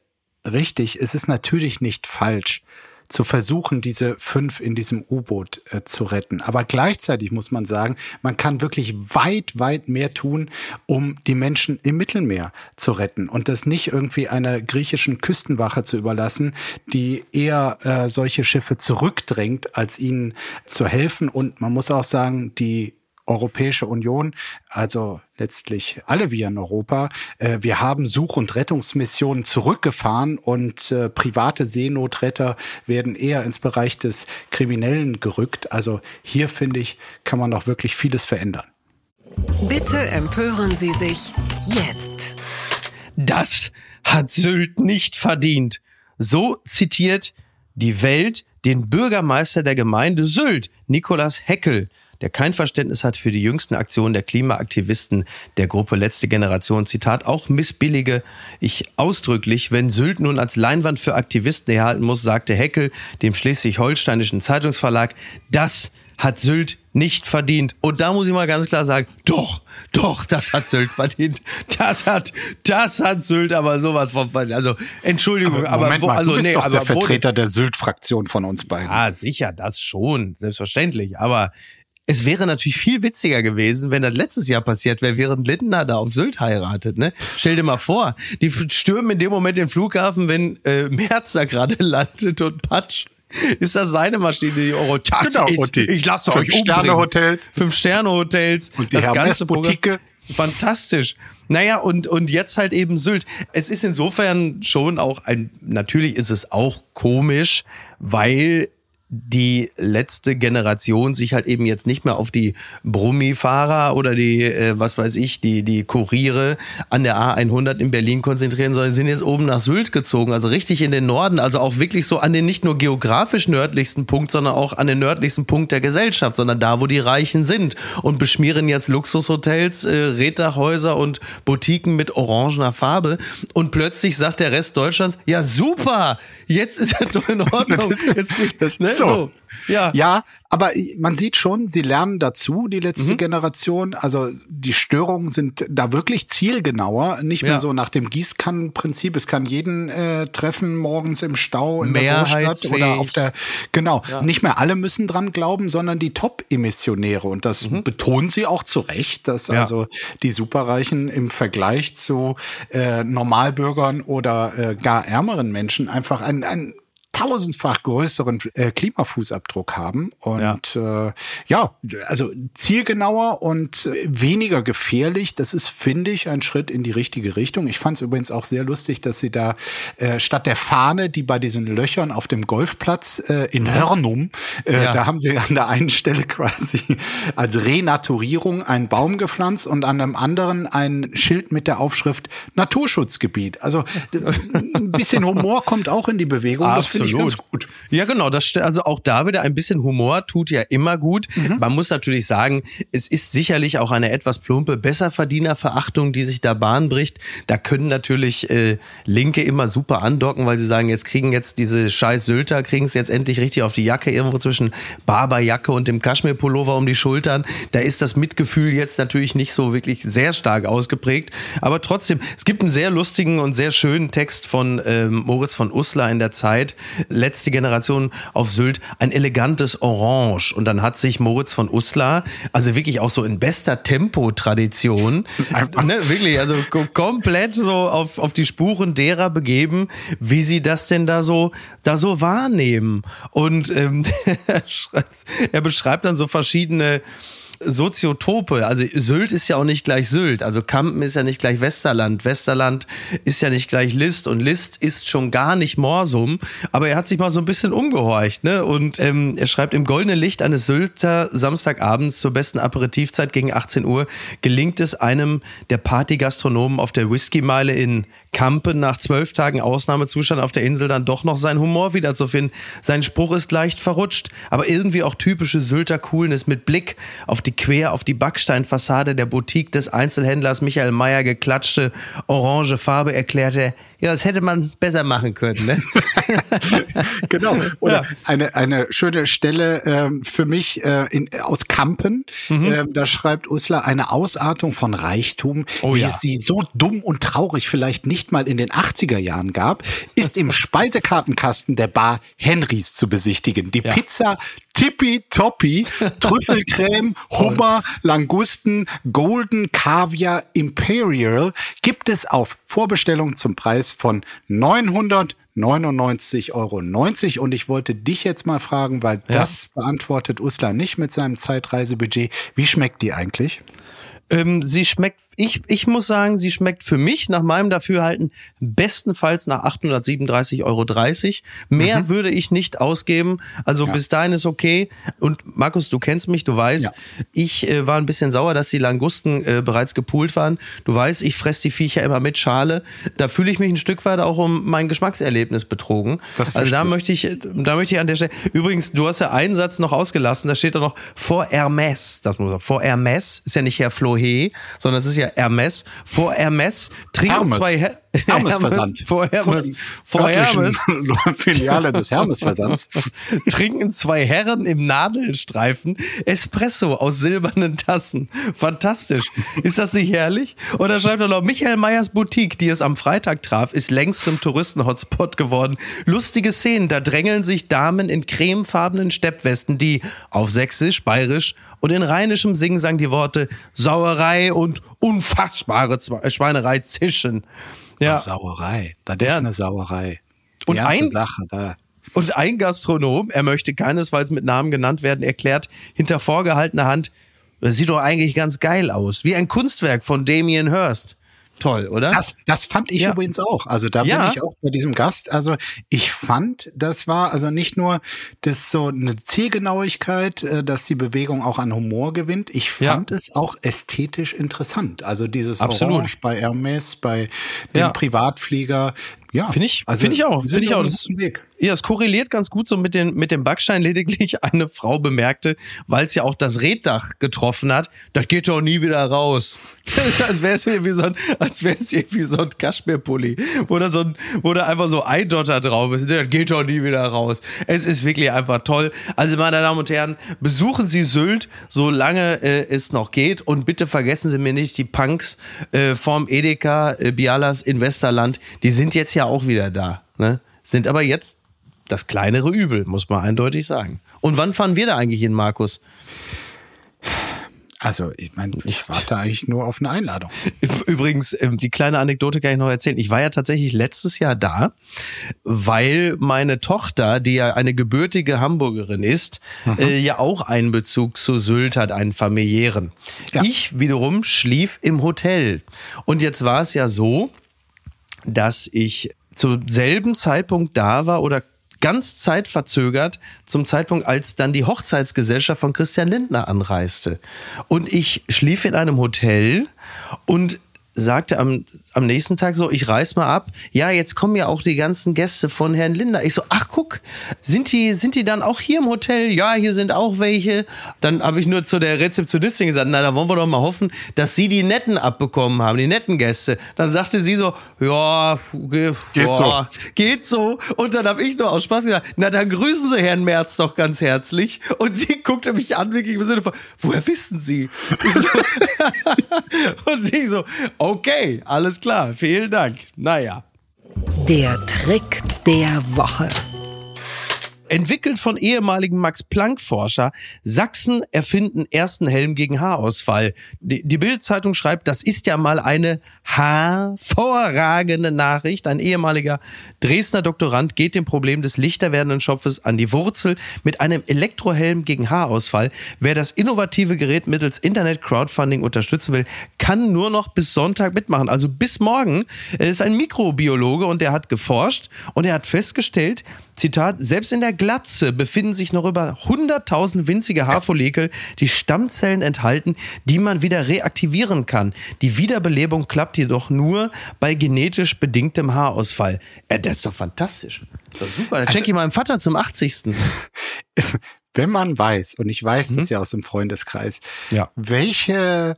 richtig, es ist natürlich nicht falsch, zu versuchen, diese fünf in diesem U-Boot äh, zu retten. Aber gleichzeitig muss man sagen, man kann wirklich weit, weit mehr tun, um die Menschen im Mittelmeer zu retten und das nicht irgendwie einer griechischen Küstenwache zu überlassen, die eher äh, solche Schiffe zurückdrängt, als ihnen zu helfen. Und man muss auch sagen, die Europäische Union, also letztlich alle wir in Europa, äh, wir haben Such- und Rettungsmissionen zurückgefahren und äh, private Seenotretter werden eher ins Bereich des Kriminellen gerückt. Also hier finde ich, kann man noch wirklich vieles verändern. Bitte empören Sie sich jetzt. Das hat Sylt nicht verdient. So zitiert die Welt den Bürgermeister der Gemeinde Sylt, Nikolaus Heckel. Der kein Verständnis hat für die jüngsten Aktionen der Klimaaktivisten der Gruppe Letzte Generation. Zitat, auch missbillige ich ausdrücklich, wenn Sylt nun als Leinwand für Aktivisten erhalten muss, sagte Heckel dem schleswig-holsteinischen Zeitungsverlag, das hat Sylt nicht verdient. Und da muss ich mal ganz klar sagen, doch, doch, das hat Sylt verdient. Das hat, das hat Sylt aber sowas von verdient. Also, Entschuldigung, aber, Moment wo, mal, also, du bist nee, doch aber der Vertreter der Sylt-Fraktion von uns beiden. Ah, sicher, das schon, selbstverständlich. Aber es wäre natürlich viel witziger gewesen, wenn das letztes Jahr passiert wäre, während Lindner da auf Sylt heiratet. Ne? Stell dir mal vor, die stürmen in dem Moment den Flughafen, wenn äh, Merz da gerade landet und Patsch. Ist das seine Maschine, die Euro? Das Genau, ist, ich lasse euch umbringen. Fünf-Sterne-Hotels. Fünf-Sterne-Hotels. Und die das ganze Hermes-Boutique. Programm. Fantastisch. Naja, und, und jetzt halt eben Sylt. Es ist insofern schon auch ein, natürlich ist es auch komisch, weil die letzte Generation sich halt eben jetzt nicht mehr auf die Brummifahrer oder die, äh, was weiß ich, die, die Kuriere an der A100 in Berlin konzentrieren, sondern sind jetzt oben nach Sylt gezogen, also richtig in den Norden, also auch wirklich so an den nicht nur geografisch nördlichsten Punkt, sondern auch an den nördlichsten Punkt der Gesellschaft, sondern da, wo die Reichen sind und beschmieren jetzt Luxushotels, äh, Reddachhäuser und Boutiquen mit orangener Farbe und plötzlich sagt der Rest Deutschlands, ja super, jetzt ist ja doch in Ordnung. Jetzt, das ne, so. Ja. Ja, aber man sieht schon, sie lernen dazu, die Mhm. letzte Generation. Also die Störungen sind da wirklich zielgenauer, nicht mehr Ja. so nach dem Gießkannenprinzip. Es kann jeden äh, treffen morgens im Stau in der Großstadt oder auf der genau. Nicht mehr alle müssen dran glauben, sondern die Top-Emissionäre und das betonen sie auch zu Recht, dass Mhm. Ja. also die Superreichen im Vergleich zu äh, Normalbürgern oder äh, gar ärmeren Menschen einfach ein, ein tausendfach größeren äh, Klimafußabdruck haben und ja. Äh, ja, also zielgenauer und äh, weniger gefährlich. Das ist, finde ich, ein Schritt in die richtige Richtung. Ich fand es übrigens auch sehr lustig, dass sie da äh, statt der Fahne, die bei diesen Löchern auf dem Golfplatz äh, in Hörnum, äh, Ja. da haben sie an der einen Stelle quasi als Renaturierung einen Baum gepflanzt und an einem anderen ein Schild mit der Aufschrift Naturschutzgebiet. Also ein bisschen Humor kommt auch in die Bewegung. Das ich ganz gut. Ja, genau. Das, also auch da wieder ein bisschen Humor tut ja immer gut. Mhm. Man muss natürlich sagen, es ist sicherlich auch eine etwas plumpe Besserverdienerverachtung, die sich da Bahn bricht. Da können natürlich äh, Linke immer super andocken, weil sie sagen, jetzt kriegen jetzt diese scheiß Sylter, kriegen es jetzt endlich richtig auf die Jacke, irgendwo zwischen Barberjacke und dem Kaschmirpullover um die Schultern. Da ist das Mitgefühl jetzt natürlich nicht so wirklich sehr stark ausgeprägt. Aber trotzdem, es gibt einen sehr lustigen und sehr schönen Text von ähm, Moritz von Uslar in der Zeit, letzte Generation auf Sylt, ein elegantes Orange. Und dann hat sich Moritz von Uslar, also wirklich auch so in bester Tempo-Tradition, ne, wirklich, also ko- komplett so auf, auf die Spuren derer begeben, wie sie das denn da so, da so wahrnehmen. Und ähm, er beschreibt dann so verschiedene Soziotope. Also Sylt ist ja auch nicht gleich Sylt. Also Kampen ist ja nicht gleich Westerland. Westerland ist ja nicht gleich List. Und List ist schon gar nicht Morsum. Aber er hat sich mal so ein bisschen umgehorcht. Ne? Und ähm, er schreibt, im goldenen Licht eines Sylter Samstagabends zur besten Aperitivzeit gegen 18 Uhr gelingt es einem der Partygastronomen auf der Whiskymeile in Kampen nach zwölf Tagen Ausnahmezustand auf der Insel dann doch noch seinen Humor wiederzufinden. Sein Spruch ist leicht verrutscht, aber irgendwie auch typische Sylter Coolness mit Blick auf die quer auf die Backsteinfassade der Boutique des Einzelhändlers Michael Meyer geklatschte orange Farbe erklärte, ja, das hätte man besser machen können. Ne? genau. Oder Ja. eine, eine schöne Stelle ähm, für mich äh, in, aus Kampen. Mhm. Ähm, da schreibt Usler eine Ausartung von Reichtum, Oh wie ja. sie so dumm und traurig vielleicht nicht mal in den 80er Jahren gab, ist im Speisekartenkasten der Bar Henrys zu besichtigen. Die Ja. Pizza Tippitoppi, Trüffelcreme, Hummer, Langusten, Golden Caviar Imperial gibt es auf Vorbestellung zum Preis von 999,90 Euro. Und ich wollte dich jetzt mal fragen, weil Ja. das beantwortet Uslar nicht mit seinem Zeitreisebudget. Wie schmeckt die eigentlich? Ähm, sie schmeckt, ich, ich muss sagen, sie schmeckt für mich nach meinem Dafürhalten bestenfalls nach 837,30 Euro. Mehr mhm. würde ich nicht ausgeben. Also ja. bis dahin ist okay. Und Markus, du kennst mich, du weißt, ja. ich äh, war ein bisschen sauer, dass die Langusten äh, bereits gepoolt waren. Du weißt, ich fress die Viecher immer mit Schale. Da fühle ich mich ein Stück weit auch um mein Geschmackserlebnis betrogen. also da möchte ich, da möchte ich an der Stelle. Übrigens, du hast ja einen Satz noch ausgelassen. Da steht da noch vor Hermes. Das muss vor Hermes ist ja nicht Herr Flo He, sondern es ist ja Hermes. Vor Hermes trinken Hermes. zwei Her Hermes-Versand. Vor Hermes. Vor Hermes. Filiale des Hermes-Versands. Trinken zwei Herren im Nadelstreifen Espresso aus silbernen Tassen. Fantastisch. Ist das nicht herrlich? Oder schreibt er noch, Michael Meyers Boutique, die es am Freitag traf, ist längst zum Touristen-Hotspot geworden. Lustige Szenen, da drängeln sich Damen in cremefarbenen Steppwesten, die auf Sächsisch, Bayerisch und in rheinischem Singsang die Worte Sauerei und unfassbare Schweinerei zischen. Ja. Sauerei. Das ist eine Sauerei. Die und ein, Sache da. Und ein Gastronom, er möchte keinesfalls mit Namen genannt werden, erklärt hinter vorgehaltener Hand, das sieht doch eigentlich ganz geil aus. Wie ein Kunstwerk von Damien Hirst toll, oder? Das, das fand ich ja. übrigens auch. Also da ja. bin ich auch bei diesem Gast. Also ich fand, das war also nicht nur das so eine Zielgenauigkeit, äh, dass die Bewegung auch an Humor gewinnt. Ich fand ja. es auch ästhetisch interessant. Also dieses Absolut. Orange bei Hermes, bei dem Privatflieger, ja, finde ich, also finde ich auch, finde ich auch. Das. Ja, es korreliert ganz gut so mit den mit dem Backstein. Lediglich eine Frau bemerkte, weil es ja auch das Reddach getroffen hat, das geht doch nie wieder raus. als wäre es irgendwie so ein, als wäre es irgendwie so ein Kaschmirpulli, wo da so ein, wo da einfach so ein Dotter drauf ist. Das geht doch nie wieder raus. Es ist wirklich einfach toll. Also meine Damen und Herren, besuchen Sie Sylt, solange äh, es noch geht, und bitte vergessen Sie mir nicht die Punks äh, vom Edeka äh, Bialas in Westerland. Die sind jetzt ja ja auch wieder da. Ne? Sind aber jetzt das kleinere Übel, muss man eindeutig sagen. Und wann fahren wir da eigentlich hin, Markus? Also, ich meine, ich warte eigentlich nur auf eine Einladung. Übrigens, ähm, die kleine Anekdote kann ich noch erzählen. Ich war ja tatsächlich letztes Jahr da, weil meine Tochter, die ja eine gebürtige Hamburgerin ist, mhm. äh, ja auch einen Bezug zu Sylt hat, einen familiären. Ja. Ich wiederum schlief im Hotel. Und jetzt war es ja so, dass ich zum selben Zeitpunkt da war oder ganz zeitverzögert zum Zeitpunkt, als dann die Hochzeitsgesellschaft von Christian Lindner anreiste. Und ich schlief in einem Hotel und sagte am, am nächsten Tag so, ich reiß mal ab. Ja, jetzt kommen ja auch die ganzen Gäste von Herrn Linder. Ich so, ach guck, sind die, sind die dann auch hier im Hotel? Ja, hier sind auch welche. Dann habe ich nur zu der Rezeptionistin gesagt, na, da wollen wir doch mal hoffen, dass sie die netten abbekommen haben, die netten Gäste. Dann sagte sie so, ja, geht boah, so. Geht so. Und dann habe ich nur aus Spaß gesagt, na, dann grüßen Sie Herrn Merz doch ganz herzlich. Und sie guckte mich an, wirklich im Sinne von, woher wissen Sie? und sie so, Okay, alles klar. Vielen Dank. Naja. Der Trick der Woche entwickelt von ehemaligen Max-Planck-Forscher. Sachsen erfinden ersten Helm gegen Haarausfall. Die, die Bild-Zeitung schreibt, das ist ja mal eine hervorragende Nachricht. Ein ehemaliger Dresdner Doktorand geht dem Problem des lichter werdenden Schopfes an die Wurzel mit einem Elektrohelm gegen Haarausfall. Wer das innovative Gerät mittels Internet-Crowdfunding unterstützen will, kann nur noch bis Sonntag mitmachen. Also bis morgen. Er ist ein Mikrobiologe und er hat geforscht und er hat festgestellt, Zitat, selbst in der Glatze befinden sich noch über 100.000 winzige Haarfollikel, die Stammzellen enthalten, die man wieder reaktivieren kann. Die Wiederbelebung klappt jedoch nur bei genetisch bedingtem Haarausfall. Äh, das ist doch fantastisch. Das ist super. Da also, check ich meinem Vater zum 80. Wenn man weiß, und ich weiß mhm. das ja aus dem Freundeskreis, ja. welche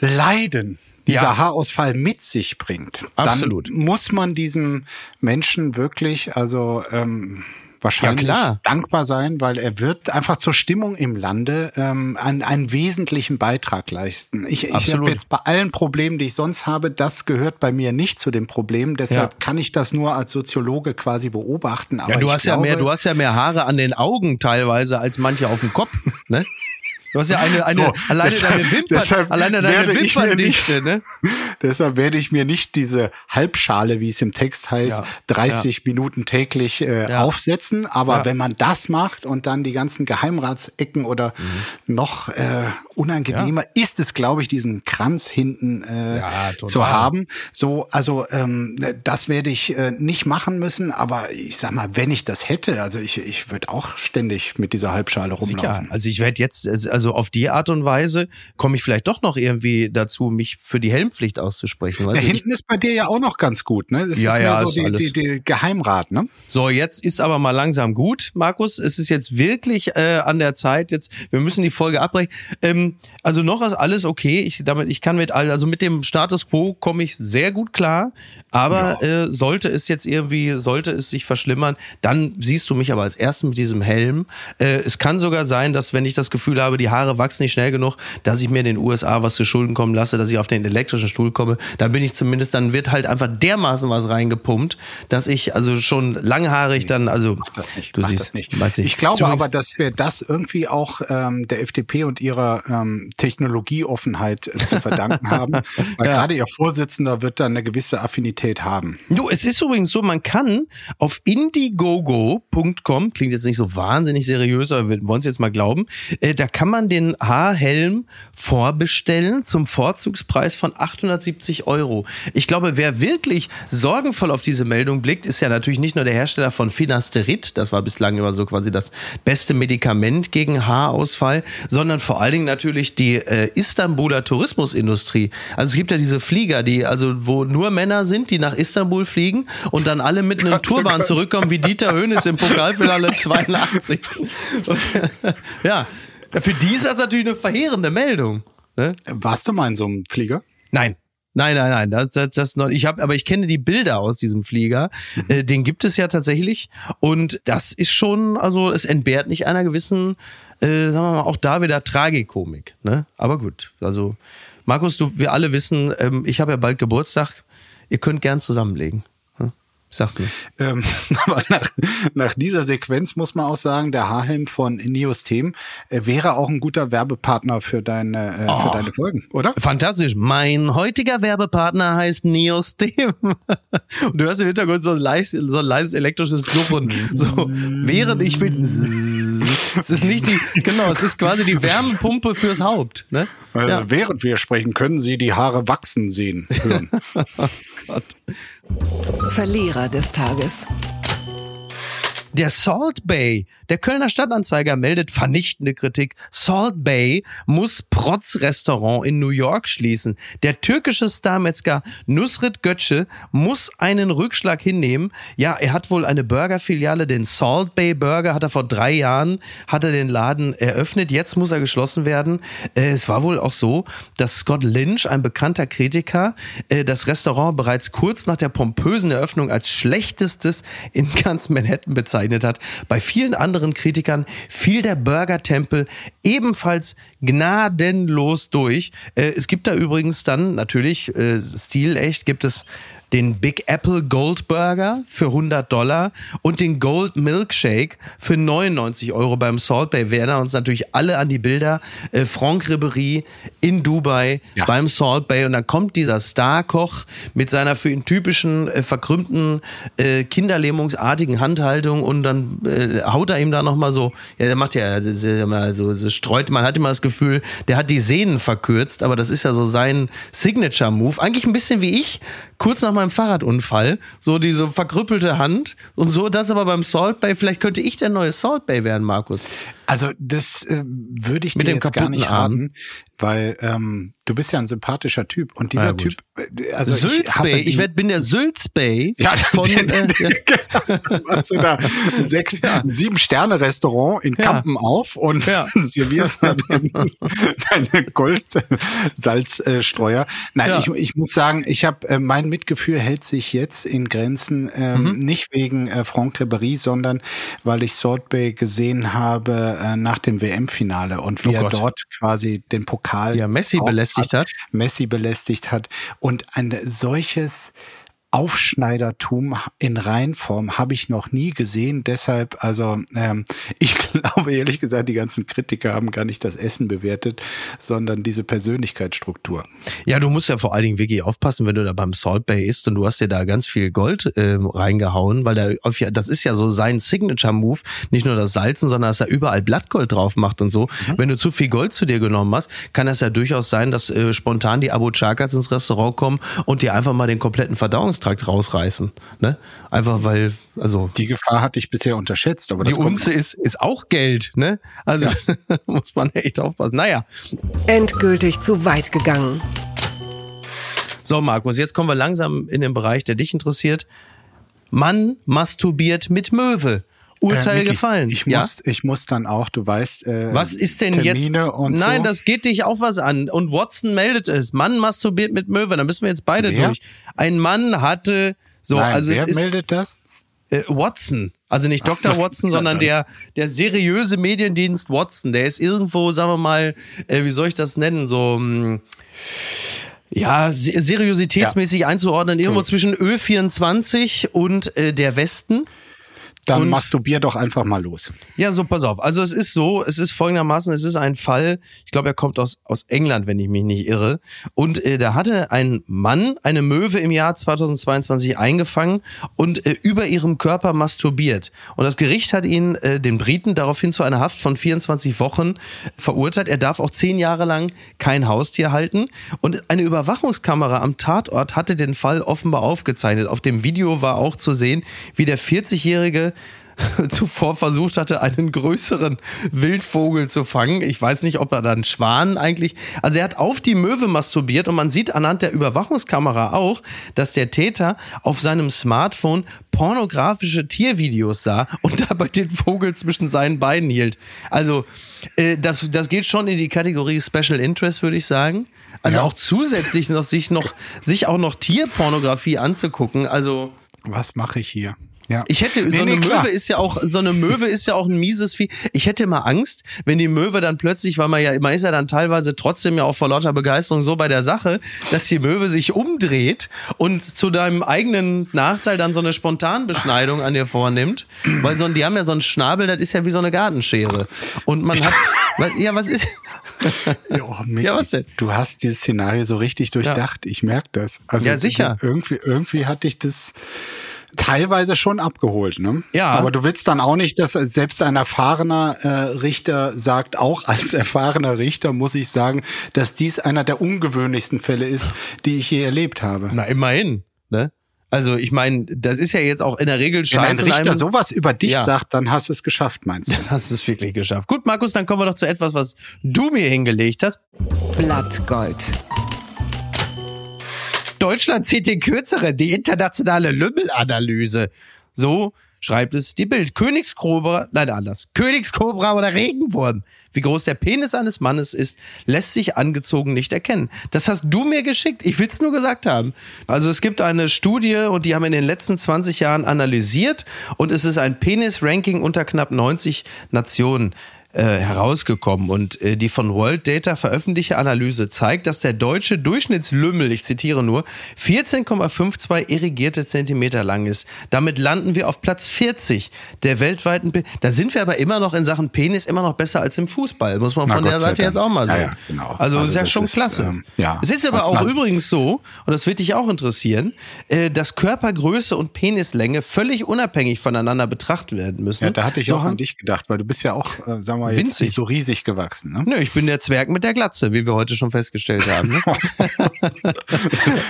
Leiden dieser ja. Haarausfall mit sich bringt, Absolut. dann muss man diesem Menschen wirklich, also ähm, wahrscheinlich ja, dankbar sein, weil er wird einfach zur Stimmung im Lande ähm, einen, einen wesentlichen Beitrag leisten. Ich, ich habe jetzt bei allen Problemen, die ich sonst habe, das gehört bei mir nicht zu den Problemen. Deshalb ja. kann ich das nur als Soziologe quasi beobachten. Aber ja, du hast glaube, ja mehr, du hast ja mehr Haare an den Augen teilweise als manche auf dem Kopf. ne? Du hast ja eine, eine So, alleine deshalb- deine Wimpern, deshalb alleine deine werde ich mir Wimperndichte, ne? Deshalb werde ich mir nicht diese Halbschale, wie es im Text heißt, Ja. 30 Minuten täglich äh, Ja. aufsetzen. Aber Ja. wenn man das macht und dann die ganzen Geheimratsecken oder Mhm. noch äh, unangenehmer, ist es, glaube ich, diesen Kranz hinten äh, Ja, zu haben. So, also ähm, das werde ich äh, nicht machen müssen. Aber ich sag mal, wenn ich das hätte, also ich, ich würde auch ständig mit dieser Halbschale Sicher. rumlaufen. Also ich werde jetzt, also auf die Art und Weise komme ich vielleicht doch noch irgendwie dazu, mich für die Helmpflicht auszusprechen. Du, ich, hinten ist bei dir ja auch noch ganz gut, ne? Das Ja, ist mehr ja, so ist die, die, die Geheimrat, ne? so, jetzt ist aber mal langsam gut, Markus. Es ist jetzt wirklich äh, an der Zeit. Jetzt, wir müssen die Folge abbrechen. Ähm, also noch ist alles okay. Ich damit, ich kann mit all, also mit dem Status quo komme ich sehr gut klar. Aber äh, sollte es jetzt irgendwie, sollte es sich verschlimmern, dann siehst du mich aber als ersten mit diesem Helm. Äh, es kann sogar sein, dass wenn ich das Gefühl habe, die Haare wachsen nicht schnell genug, dass ich mir in den USA was zu Schulden kommen lasse, dass ich auf den elektrischen Stuhl komme. Dann bin ich zumindest, dann wird halt einfach dermaßen was reingepumpt, dass ich also schon langhaarig dann, also das nicht. du mach siehst, das nicht. Meinst Ich glaube aber, dass wir das irgendwie auch ähm, der FDP und ihrer ähm, Technologieoffenheit äh, zu verdanken haben. Weil Ja. gerade ihr Vorsitzender wird da eine gewisse Affinität haben. Du, es ist übrigens so, man kann auf indiegogo.com, klingt jetzt nicht so wahnsinnig seriös, aber wir wollen es jetzt mal glauben, äh, da kann man den Haarhelm vorbestellen zum Vorzugspreis von 870 Euro. Ich glaube, wer wirklich sorgenvoll auf diese Meldung blickt, ist ja natürlich nicht nur der Hersteller von Finasterid, das war bislang immer so quasi das beste Medikament gegen Haarausfall, sondern vor allen Dingen natürlich die äh, Istanbuler Tourismusindustrie. Also es gibt ja diese Flieger, die also wo nur Männer sind, die nach Istanbul fliegen und dann alle mit einem Turban zurückkommen wie Dieter Hönes im Pokalfinale 82. Und, ja, für die ist das natürlich eine verheerende Meldung. Ne? Warst du mal in so einem Flieger? Nein. Nein, nein, nein, das, das, das noch. Ich habe, aber ich kenne die Bilder aus diesem Flieger. Äh, den gibt es ja tatsächlich und das ist schon, also es entbehrt nicht einer gewissen, äh, sagen wir mal, auch da wieder Tragikomik. Ne? Aber gut, also Markus, du, wir alle wissen, ähm, ich habe ja bald Geburtstag. Ihr könnt gern zusammenlegen. Sag's nicht. Ähm, aber nach, nach dieser Sequenz muss man auch sagen, der Haarhelm von Neos Themen äh, wäre auch ein guter Werbepartner für deine, äh, Oh. für deine Folgen, oder? Fantastisch. Mein heutiger Werbepartner heißt Neostem. Und du hast im Hintergrund so ein, leis, so ein leises elektrisches Surren. So, während ich mit. Es ist nicht die, genau, es ist quasi die Wärmepumpe fürs Haupt. Ne? Äh, Ja. Während wir sprechen, können Sie die Haare wachsen sehen, hören. Gott. Verlierer des Tages. Der Salt Bay, der Kölner Stadtanzeiger meldet vernichtende Kritik. Salt Bay muss Protz-Restaurant in New York schließen. Der türkische Starmetzger Nusret Götze muss einen Rückschlag hinnehmen. Ja, er hat wohl eine Burgerfiliale, den Salt Bay Burger, hat er vor drei Jahren, hat er den Laden eröffnet. Jetzt muss er geschlossen werden. Äh, Es war wohl auch so, dass Scott Lynch, ein bekannter Kritiker, äh, das Restaurant bereits kurz nach der pompösen Eröffnung als schlechtestes in ganz Manhattan bezeichnet hat. Bei vielen anderen Kritikern fiel der Burger-Tempel ebenfalls gnadenlos durch. Äh, Es gibt da übrigens dann natürlich äh, stilecht gibt es den Big Apple Gold Burger für 100 Dollar und den Gold Milkshake für 99 Euro beim Salt Bay. Wir erinnern uns natürlich alle an die Bilder. Äh, Franck Ribery in Dubai Ja. beim Salt Bay und dann kommt dieser Starkoch mit seiner für ihn typischen äh, verkrümmten äh, kinderlähmungsartigen Handhaltung und dann äh, haut er ihm da nochmal so, ja, der macht ja, das immer so, so streut, man hat immer das Gefühl, der hat die Sehnen verkürzt, aber das ist ja so sein Signature-Move. Eigentlich ein bisschen wie ich, kurz nach meinem Fahrradunfall, so diese verkrüppelte Hand und so, das aber beim Salt Bay, vielleicht könnte ich der neue Salt Bay werden, Markus. Also das äh, würde ich Mit dir jetzt gar nicht raten, weil ähm, du bist ja ein sympathischer Typ und dieser Ja. Typ, äh, also Sülz ich, ich werd, bin der Sülz Bay ja, von, äh, ja. machst du da ein sechs, ein sieben Sterne Restaurant in Ja. Kampen auf und Ja. servierst deine Goldsalzstreuer. Nein, Ja. ich, ich muss sagen, ich habe äh, mein Mitgefühl hält sich jetzt in Grenzen, ähm, Mhm. nicht wegen äh, Franck Ribéry, sondern weil ich Salt Bay gesehen habe äh, nach dem WM-Finale und wie Oh er Gott. dort quasi den Pokal Ja, Messi belästigt hat. Messi belästigt hat und ein solches Aufschneidertum in Reinform habe ich noch nie gesehen. Deshalb, also ähm, ich glaube ehrlich gesagt, die ganzen Kritiker haben gar nicht das Essen bewertet, sondern diese Persönlichkeitsstruktur. Ja, du musst ja vor allen Dingen wirklich aufpassen, wenn du da beim Salt Bay isst und du hast dir da ganz viel Gold äh, reingehauen, weil da, das ist ja so sein Signature-Move, nicht nur das Salzen, sondern dass er überall Blattgold drauf macht und so. Mhm. Wenn du zu viel Gold zu dir genommen hast, kann das ja durchaus sein, dass äh, spontan die Abu Chakas ins Restaurant kommen und dir einfach mal den kompletten Verdauungstrakt rausreißen. Ne? Einfach weil, also. Die Gefahr hatte ich bisher unterschätzt, aber Die Unze ist, ist auch Geld, ne? Also ja. muss man echt aufpassen. Naja. Endgültig zu weit gegangen. So, Markus, jetzt kommen wir langsam in den Bereich, der dich interessiert. Mann masturbiert mit Möwe. Urteil äh, Micky, gefallen. Ich ja? muss, ich muss dann auch, du weißt, äh, was ist denn Termine jetzt? Nein, so. das geht dich auch was an. Und Watson meldet es. Mann masturbiert mit Möwe. Da müssen wir jetzt beide wer? durch. Ein Mann hatte so, Nein, also wer es ist, meldet das? Äh, Watson. Also nicht Dr. So, Watson, sondern der, der seriöse Mediendienst Watson. Der ist irgendwo, sagen wir mal, äh, wie soll ich das nennen? So, mh, hm, ja, seriositätsmäßig ja. einzuordnen, irgendwo cool. zwischen Ö24 und äh, der Westen. Dann und, masturbier doch einfach mal los. Ja, so pass auf. Also es ist so, es ist folgendermaßen, es ist ein Fall, ich glaube, er kommt aus, aus England, wenn ich mich nicht irre. Und äh, da hatte ein Mann eine Möwe im Jahr 2022 eingefangen und äh, über ihrem Körper masturbiert. Und das Gericht hat ihn, äh, den Briten, daraufhin zu einer Haft von 24 Wochen verurteilt. Er darf auch zehn Jahre lang kein Haustier halten. Und eine Überwachungskamera am Tatort hatte den Fall offenbar aufgezeichnet. Auf dem Video war auch zu sehen, wie der 40-jährige zuvor versucht hatte, einen größeren Wildvogel zu fangen. Ich weiß nicht, ob er dann Schwan eigentlich. Also er hat auf die Möwe masturbiert und man sieht anhand der Überwachungskamera auch, dass der Täter auf seinem Smartphone pornografische Tiervideos sah und dabei den Vogel zwischen seinen Beinen hielt. Also äh, das, das geht schon in die Kategorie Special Interest, würde ich sagen. Also ja. auch zusätzlich noch sich noch sich auch noch Tierpornografie anzugucken. Also was mache ich hier? Ja. Ich hätte, nee, so eine nee, Möwe ist ja auch, so eine Möwe ist ja auch ein mieses Vieh. Ich hätte mal Angst, wenn die Möwe dann plötzlich, weil man ja, man ist ja dann teilweise trotzdem ja auch vor lauter Begeisterung so bei der Sache, dass die Möwe sich umdreht und zu deinem eigenen Nachteil dann so eine Spontanbeschneidung an dir vornimmt. Weil so, die haben ja so einen Schnabel, das ist ja wie so eine Gartenschere. Und man hat, ja, was ist, jo, ja, was denn? Du hast dieses Szenario so richtig durchdacht. Ja. Ich merke das. Also ja, sicher. Irgendwie, irgendwie hatte ich das, teilweise schon abgeholt, ne? Ja. Aber du willst dann auch nicht, dass selbst ein erfahrener äh, Richter sagt, auch als erfahrener Richter muss ich sagen, dass dies einer der ungewöhnlichsten Fälle ist, die ich je erlebt habe. Na, immerhin, ne? Also ich meine, das ist ja jetzt auch in der Regel scheiße. Wenn ein Richter sowas über dich ja. sagt, dann hast du es geschafft, meinst du? Dann hast du es wirklich geschafft. Gut, Markus, dann kommen wir doch zu etwas, was du mir hingelegt hast. Blattgold. Deutschland zieht den kürzeren, die internationale Lümmelanalyse. So schreibt es die Bild. Königskobra, nein, anders. Königskobra oder Regenwurm. Wie groß der Penis eines Mannes ist, lässt sich angezogen nicht erkennen. Das hast du mir geschickt. Ich will's nur gesagt haben. Also es gibt eine Studie und die haben in den letzten 20 Jahren analysiert und es ist ein Penis-Ranking unter knapp 90 Nationen äh, herausgekommen und äh, die von World Data veröffentlichte Analyse zeigt, dass der deutsche Durchschnittslümmel, ich zitiere nur, 14,52 irrigierte Zentimeter lang ist. Damit landen wir auf Platz 40 der weltweiten. Pe da sind wir aber immer noch in Sachen Penis immer noch besser als im Fußball, muss man Na von Gott der Seite jetzt auch mal sagen. Ja, ja, genau. Also, also ist ja schon ist, klasse. Ähm, ja, es ist aber auch übrigens so, und das wird dich auch interessieren, äh, dass Körpergröße und Penislänge völlig unabhängig voneinander betrachtet werden müssen. Ja, da hatte ich so auch an dich gedacht, weil du bist ja auch, äh, sagen wir jetzt Winzig. nicht so riesig gewachsen. Ne? Nö, ich bin der Zwerg mit der Glatze, wie wir heute schon festgestellt haben. Ne?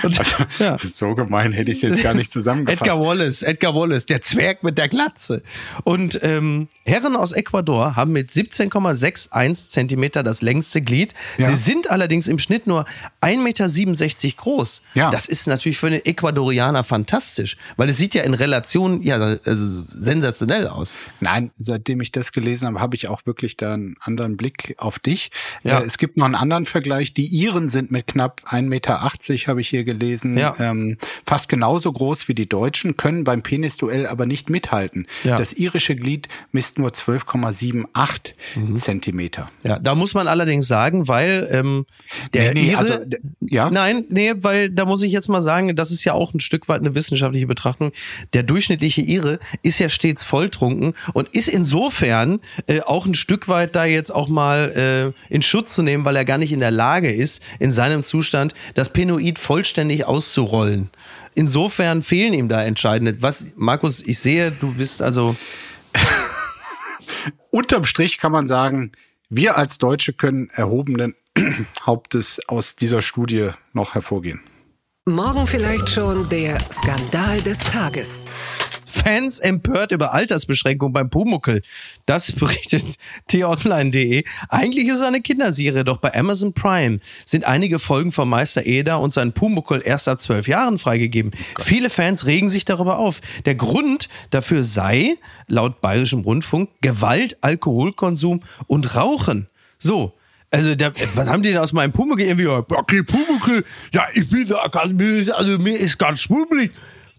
Und, also, ja. So gemein hätte ich es jetzt gar nicht zusammengefasst. Edgar Wallace, Edgar Wallace, der Zwerg mit der Glatze. Und ähm, Herren aus Ecuador haben mit 17,61 Zentimeter das längste Glied. Ja. Sie sind allerdings im Schnitt nur 1,67 Meter groß. Ja. Das ist natürlich für einen Ecuadorianer fantastisch, weil es sieht ja in Relation ja also sensationell aus. Nein, seitdem ich das gelesen habe, habe ich auch wirklich da einen anderen Blick auf dich. Ja. Äh, es gibt noch einen anderen Vergleich. Die Iren sind mit knapp 1,80 Meter, habe ich hier gelesen, ja. ähm, fast genauso groß wie die Deutschen, können beim Penisduell aber nicht mithalten. Ja. Das irische Glied misst nur 12,78 mhm. Zentimeter. Ja, da muss man allerdings sagen, weil ähm, der nee, nee, Ire, also Ja. Nein, nee, weil da muss ich jetzt mal sagen, das ist ja auch ein Stück weit eine wissenschaftliche Betrachtung. Der durchschnittliche Ire ist ja stets volltrunken und ist insofern äh, auch ein Stück weit da jetzt auch mal äh, in Schutz zu nehmen, weil er gar nicht in der Lage ist, in seinem Zustand das Penoid vollständig auszurollen. Insofern fehlen ihm da entscheidende. Was, Markus, ich sehe, du bist also. Unterm Strich kann man sagen, wir als Deutsche können erhobenen Hauptes aus dieser Studie noch hervorgehen. Morgen vielleicht schon der Skandal des Tages. Fans empört über Altersbeschränkung beim Pumuckel. Das berichtet t-online.de. Eigentlich ist es eine Kinderserie, doch bei Amazon Prime sind einige Folgen von Meister Eder und seinen Pumuckel erst ab zwölf Jahren freigegeben. Viele Fans regen sich darüber auf. Der Grund dafür sei, laut Bayerischem Rundfunk, Gewalt, Alkoholkonsum und Rauchen. So. Also, der, was haben die denn aus meinem Pumuckel irgendwie? Okay, Pumuckel, ja, ich bin da, also mir ist ganz schwummelig.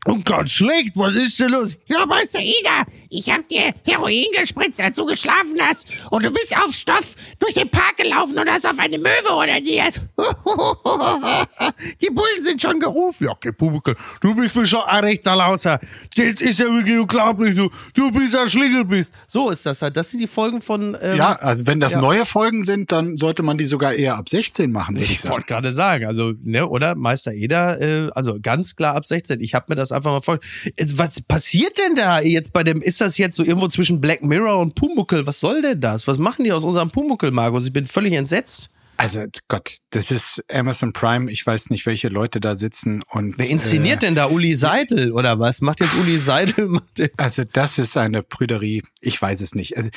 Und ganz schlecht, was ist denn los? Ja, Meister Ida, ich hab dir Heroin gespritzt, als du geschlafen hast. Und du bist auf Stoff durch den Park gelaufen und hast auf eine Möwe ordiniert. Die Bullen sind schon gerufen. Ja, okay, Pumuckl, du bist mir schon ein rechter Lauser. Das ist ja wirklich unglaublich, du, du bist ein Schlingel bist. So ist das halt. Das sind die Folgen von... Ähm, Ja, also wenn das ja. neue Folgen sind, dann sollte man die sogar eher ab 16 machen, würde ich Ich sagen. wollte gerade sagen, also, ne, oder? Meister Eder, äh, also ganz klar ab 16. Ich habe mir das einfach mal. Äh, Was passiert denn da jetzt bei dem, ist das jetzt so irgendwo zwischen Black Mirror und Pumuckel? Was soll denn das? Was machen die aus unserem Pumuckel, Markus? Ich bin völlig entsetzt. Also Gott, das ist Amazon Prime. Ich weiß nicht, welche Leute da sitzen und Wer inszeniert äh, denn da Uli Seidel oder was? Macht jetzt Uli Seidel? Macht jetzt Also das ist eine Prüderie. Ich weiß es nicht. Also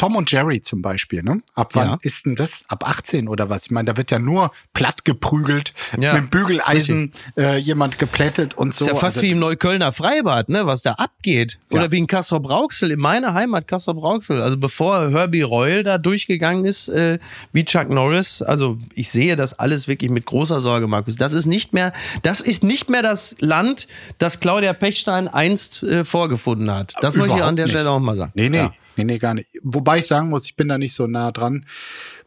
Tom und Jerry zum Beispiel, ne? Ab wann Ja. ist denn das? Ab 18 oder was? Ich meine, da wird ja nur platt geprügelt, Ja, mit dem Bügeleisen äh, jemand geplättet und so. ist ja fast also, wie im Neuköllner Freibad, ne, was da abgeht. Oder Ja. wie in Kassel Brauxel, in meiner Heimat Kassel Brauxel. Also bevor Herbie Royal da durchgegangen ist, äh, wie Chuck Norris. Also ich sehe das alles wirklich mit großer Sorge, Markus. Das ist nicht mehr, das ist nicht mehr das Land, das Claudia Pechstein einst äh, vorgefunden hat. Das möchte ich Überhaupt an der nicht. Stelle auch mal sagen. Nee, nee. Nee, nee, gar nicht. Wobei ich sagen muss, ich bin da nicht so nah dran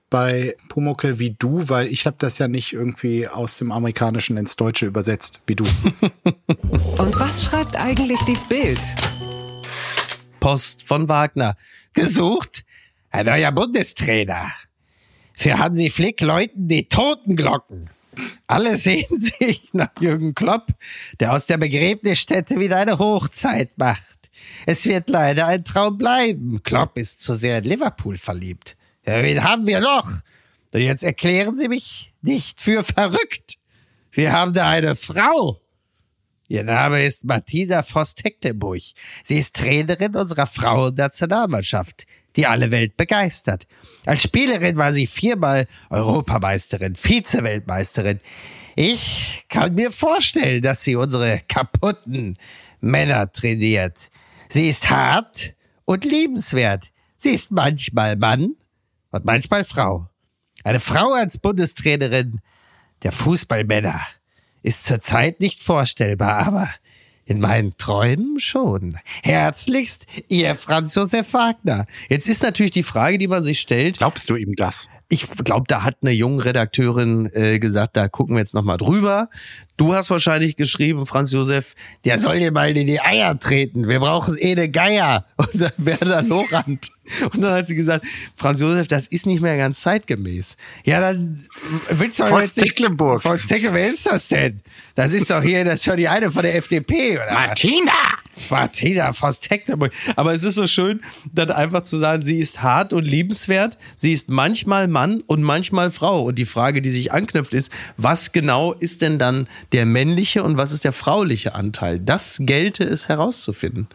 bei Pumuckel wie du, weil ich habe das ja nicht irgendwie aus dem Amerikanischen ins Deutsche übersetzt, wie du. Und was schreibt eigentlich die Bild? Post von Wagner. Gesucht? Ein neuer Bundestrainer. Für Hansi Flick läuten die Totenglocken. Alle sehen sich nach Jürgen Klopp, der aus der Begräbnisstätte wieder eine Hochzeit macht. Es wird leider ein Traum bleiben. Klopp ist zu sehr in Liverpool verliebt. Ja, wen haben wir noch? Und jetzt erklären Sie mich nicht für verrückt. Wir haben da eine Frau. Ihr Name ist Martina Voss-Tecklenburg. Sie ist Trainerin unserer Frauennationalmannschaft, die alle Welt begeistert. Als Spielerin war sie viermal Europameisterin, Vize-Weltmeisterin. Ich kann mir vorstellen, dass sie unsere kaputten Männer trainiert. Sie ist hart und liebenswert. Sie ist manchmal Mann und manchmal Frau. Eine Frau als Bundestrainerin der Fußballmänner ist zurzeit nicht vorstellbar, aber in meinen Träumen schon. Herzlichst, Ihr Franz Josef Wagner. Jetzt ist natürlich die Frage, die man sich stellt, Glaubst du ihm das? Ich glaube, da hat eine junge Redakteurin äh, gesagt, da gucken wir jetzt noch mal drüber. Du hast wahrscheinlich geschrieben, Franz Josef, der soll dir mal in die Eier treten. Wir brauchen Ede Geier. Und dann wäre da Lorand. Und dann hat sie gesagt, Franz Josef, das ist nicht mehr ganz zeitgemäß. Ja, dann willst du nicht- Tecklenburg. Voss Tecklenburg, wer ist das denn? Das ist doch hier, das ist doch die eine von der FDP, oder? Martina! Martina Voss Tecklenburg. Aber es ist so schön, dann einfach zu sagen, sie ist hart und liebenswert. Sie ist manchmal Mann und manchmal Frau. Und die Frage, die sich anknüpft, ist, was genau ist denn dann der männliche und was ist der frauliche Anteil? Das gelte es herauszufinden.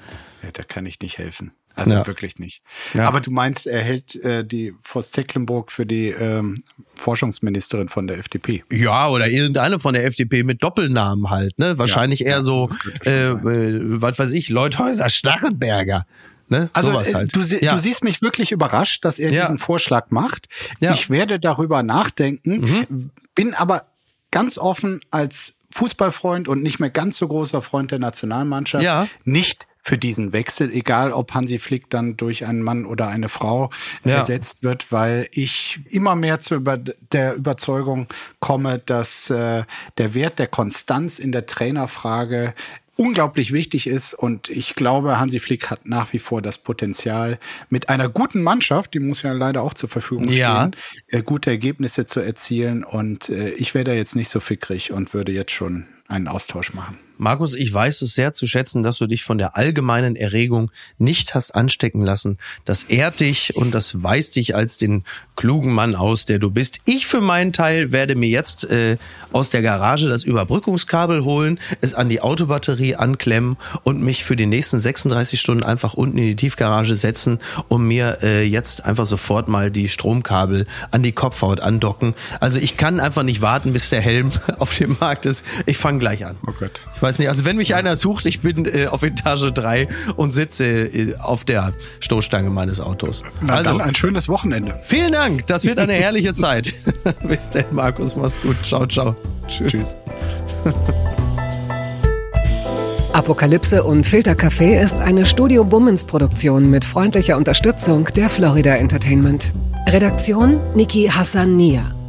Ja, da kann ich nicht helfen. Also Ja. wirklich nicht. Ja. Aber du meinst, er hält äh, die Voss Tecklenburg für die ähm, Forschungsministerin von der FDP. Ja, oder irgendeine von der FDP mit Doppelnamen halt, ne? Wahrscheinlich eher ja, so, das könnte äh, äh, was weiß ich, Leuthäuser Schnarrenberger. Ne? Also äh, halt. du, ja. du siehst mich wirklich überrascht, dass er Ja. diesen Vorschlag macht. Ja. Mhm. Ich werde darüber nachdenken, bin aber ganz offen als Fußballfreund und nicht mehr ganz so großer Freund der Nationalmannschaft Ja. nicht für diesen Wechsel, egal ob Hansi Flick dann durch einen Mann oder eine Frau Ja. ersetzt wird, weil ich immer mehr zu über der Überzeugung komme, dass äh, der Wert der Konstanz in der Trainerfrage unglaublich wichtig ist und ich glaube, Hansi Flick hat nach wie vor das Potenzial, mit einer guten Mannschaft, die muss ja leider auch zur Verfügung Ja. stehen, äh, gute Ergebnisse zu erzielen und äh, ich wäre da jetzt nicht so fickrig und würde jetzt schon einen Austausch machen. Markus, ich weiß es sehr zu schätzen, dass du dich von der allgemeinen Erregung nicht hast anstecken lassen. Das ehrt dich und das weist dich als den klugen Mann aus, der du bist. Ich für meinen Teil werde mir jetzt äh, aus der Garage das Überbrückungskabel holen, es an die Autobatterie anklemmen und mich für die nächsten 36 Stunden einfach unten in die Tiefgarage setzen und mir äh, jetzt einfach sofort mal die Stromkabel an die Kopfhaut andocken. Also ich kann einfach nicht warten, bis der Helm auf dem Markt ist. Ich fange gleich an. Oh Gott. Ich weiß nicht, also wenn mich einer sucht, ich bin äh, auf Etage 3 und sitze äh, auf der Stoßstange meines Autos. Na also, dann ein schönes Wochenende. vielen Dank, das wird eine herrliche Zeit. Bis denn, Markus, mach's gut. Ciao, ciao. Tschüss. Tschüss. Apokalypse und Filtercafé ist eine Studio Bummens Produktion mit freundlicher Unterstützung der Florida Entertainment. Redaktion Niki Hassania.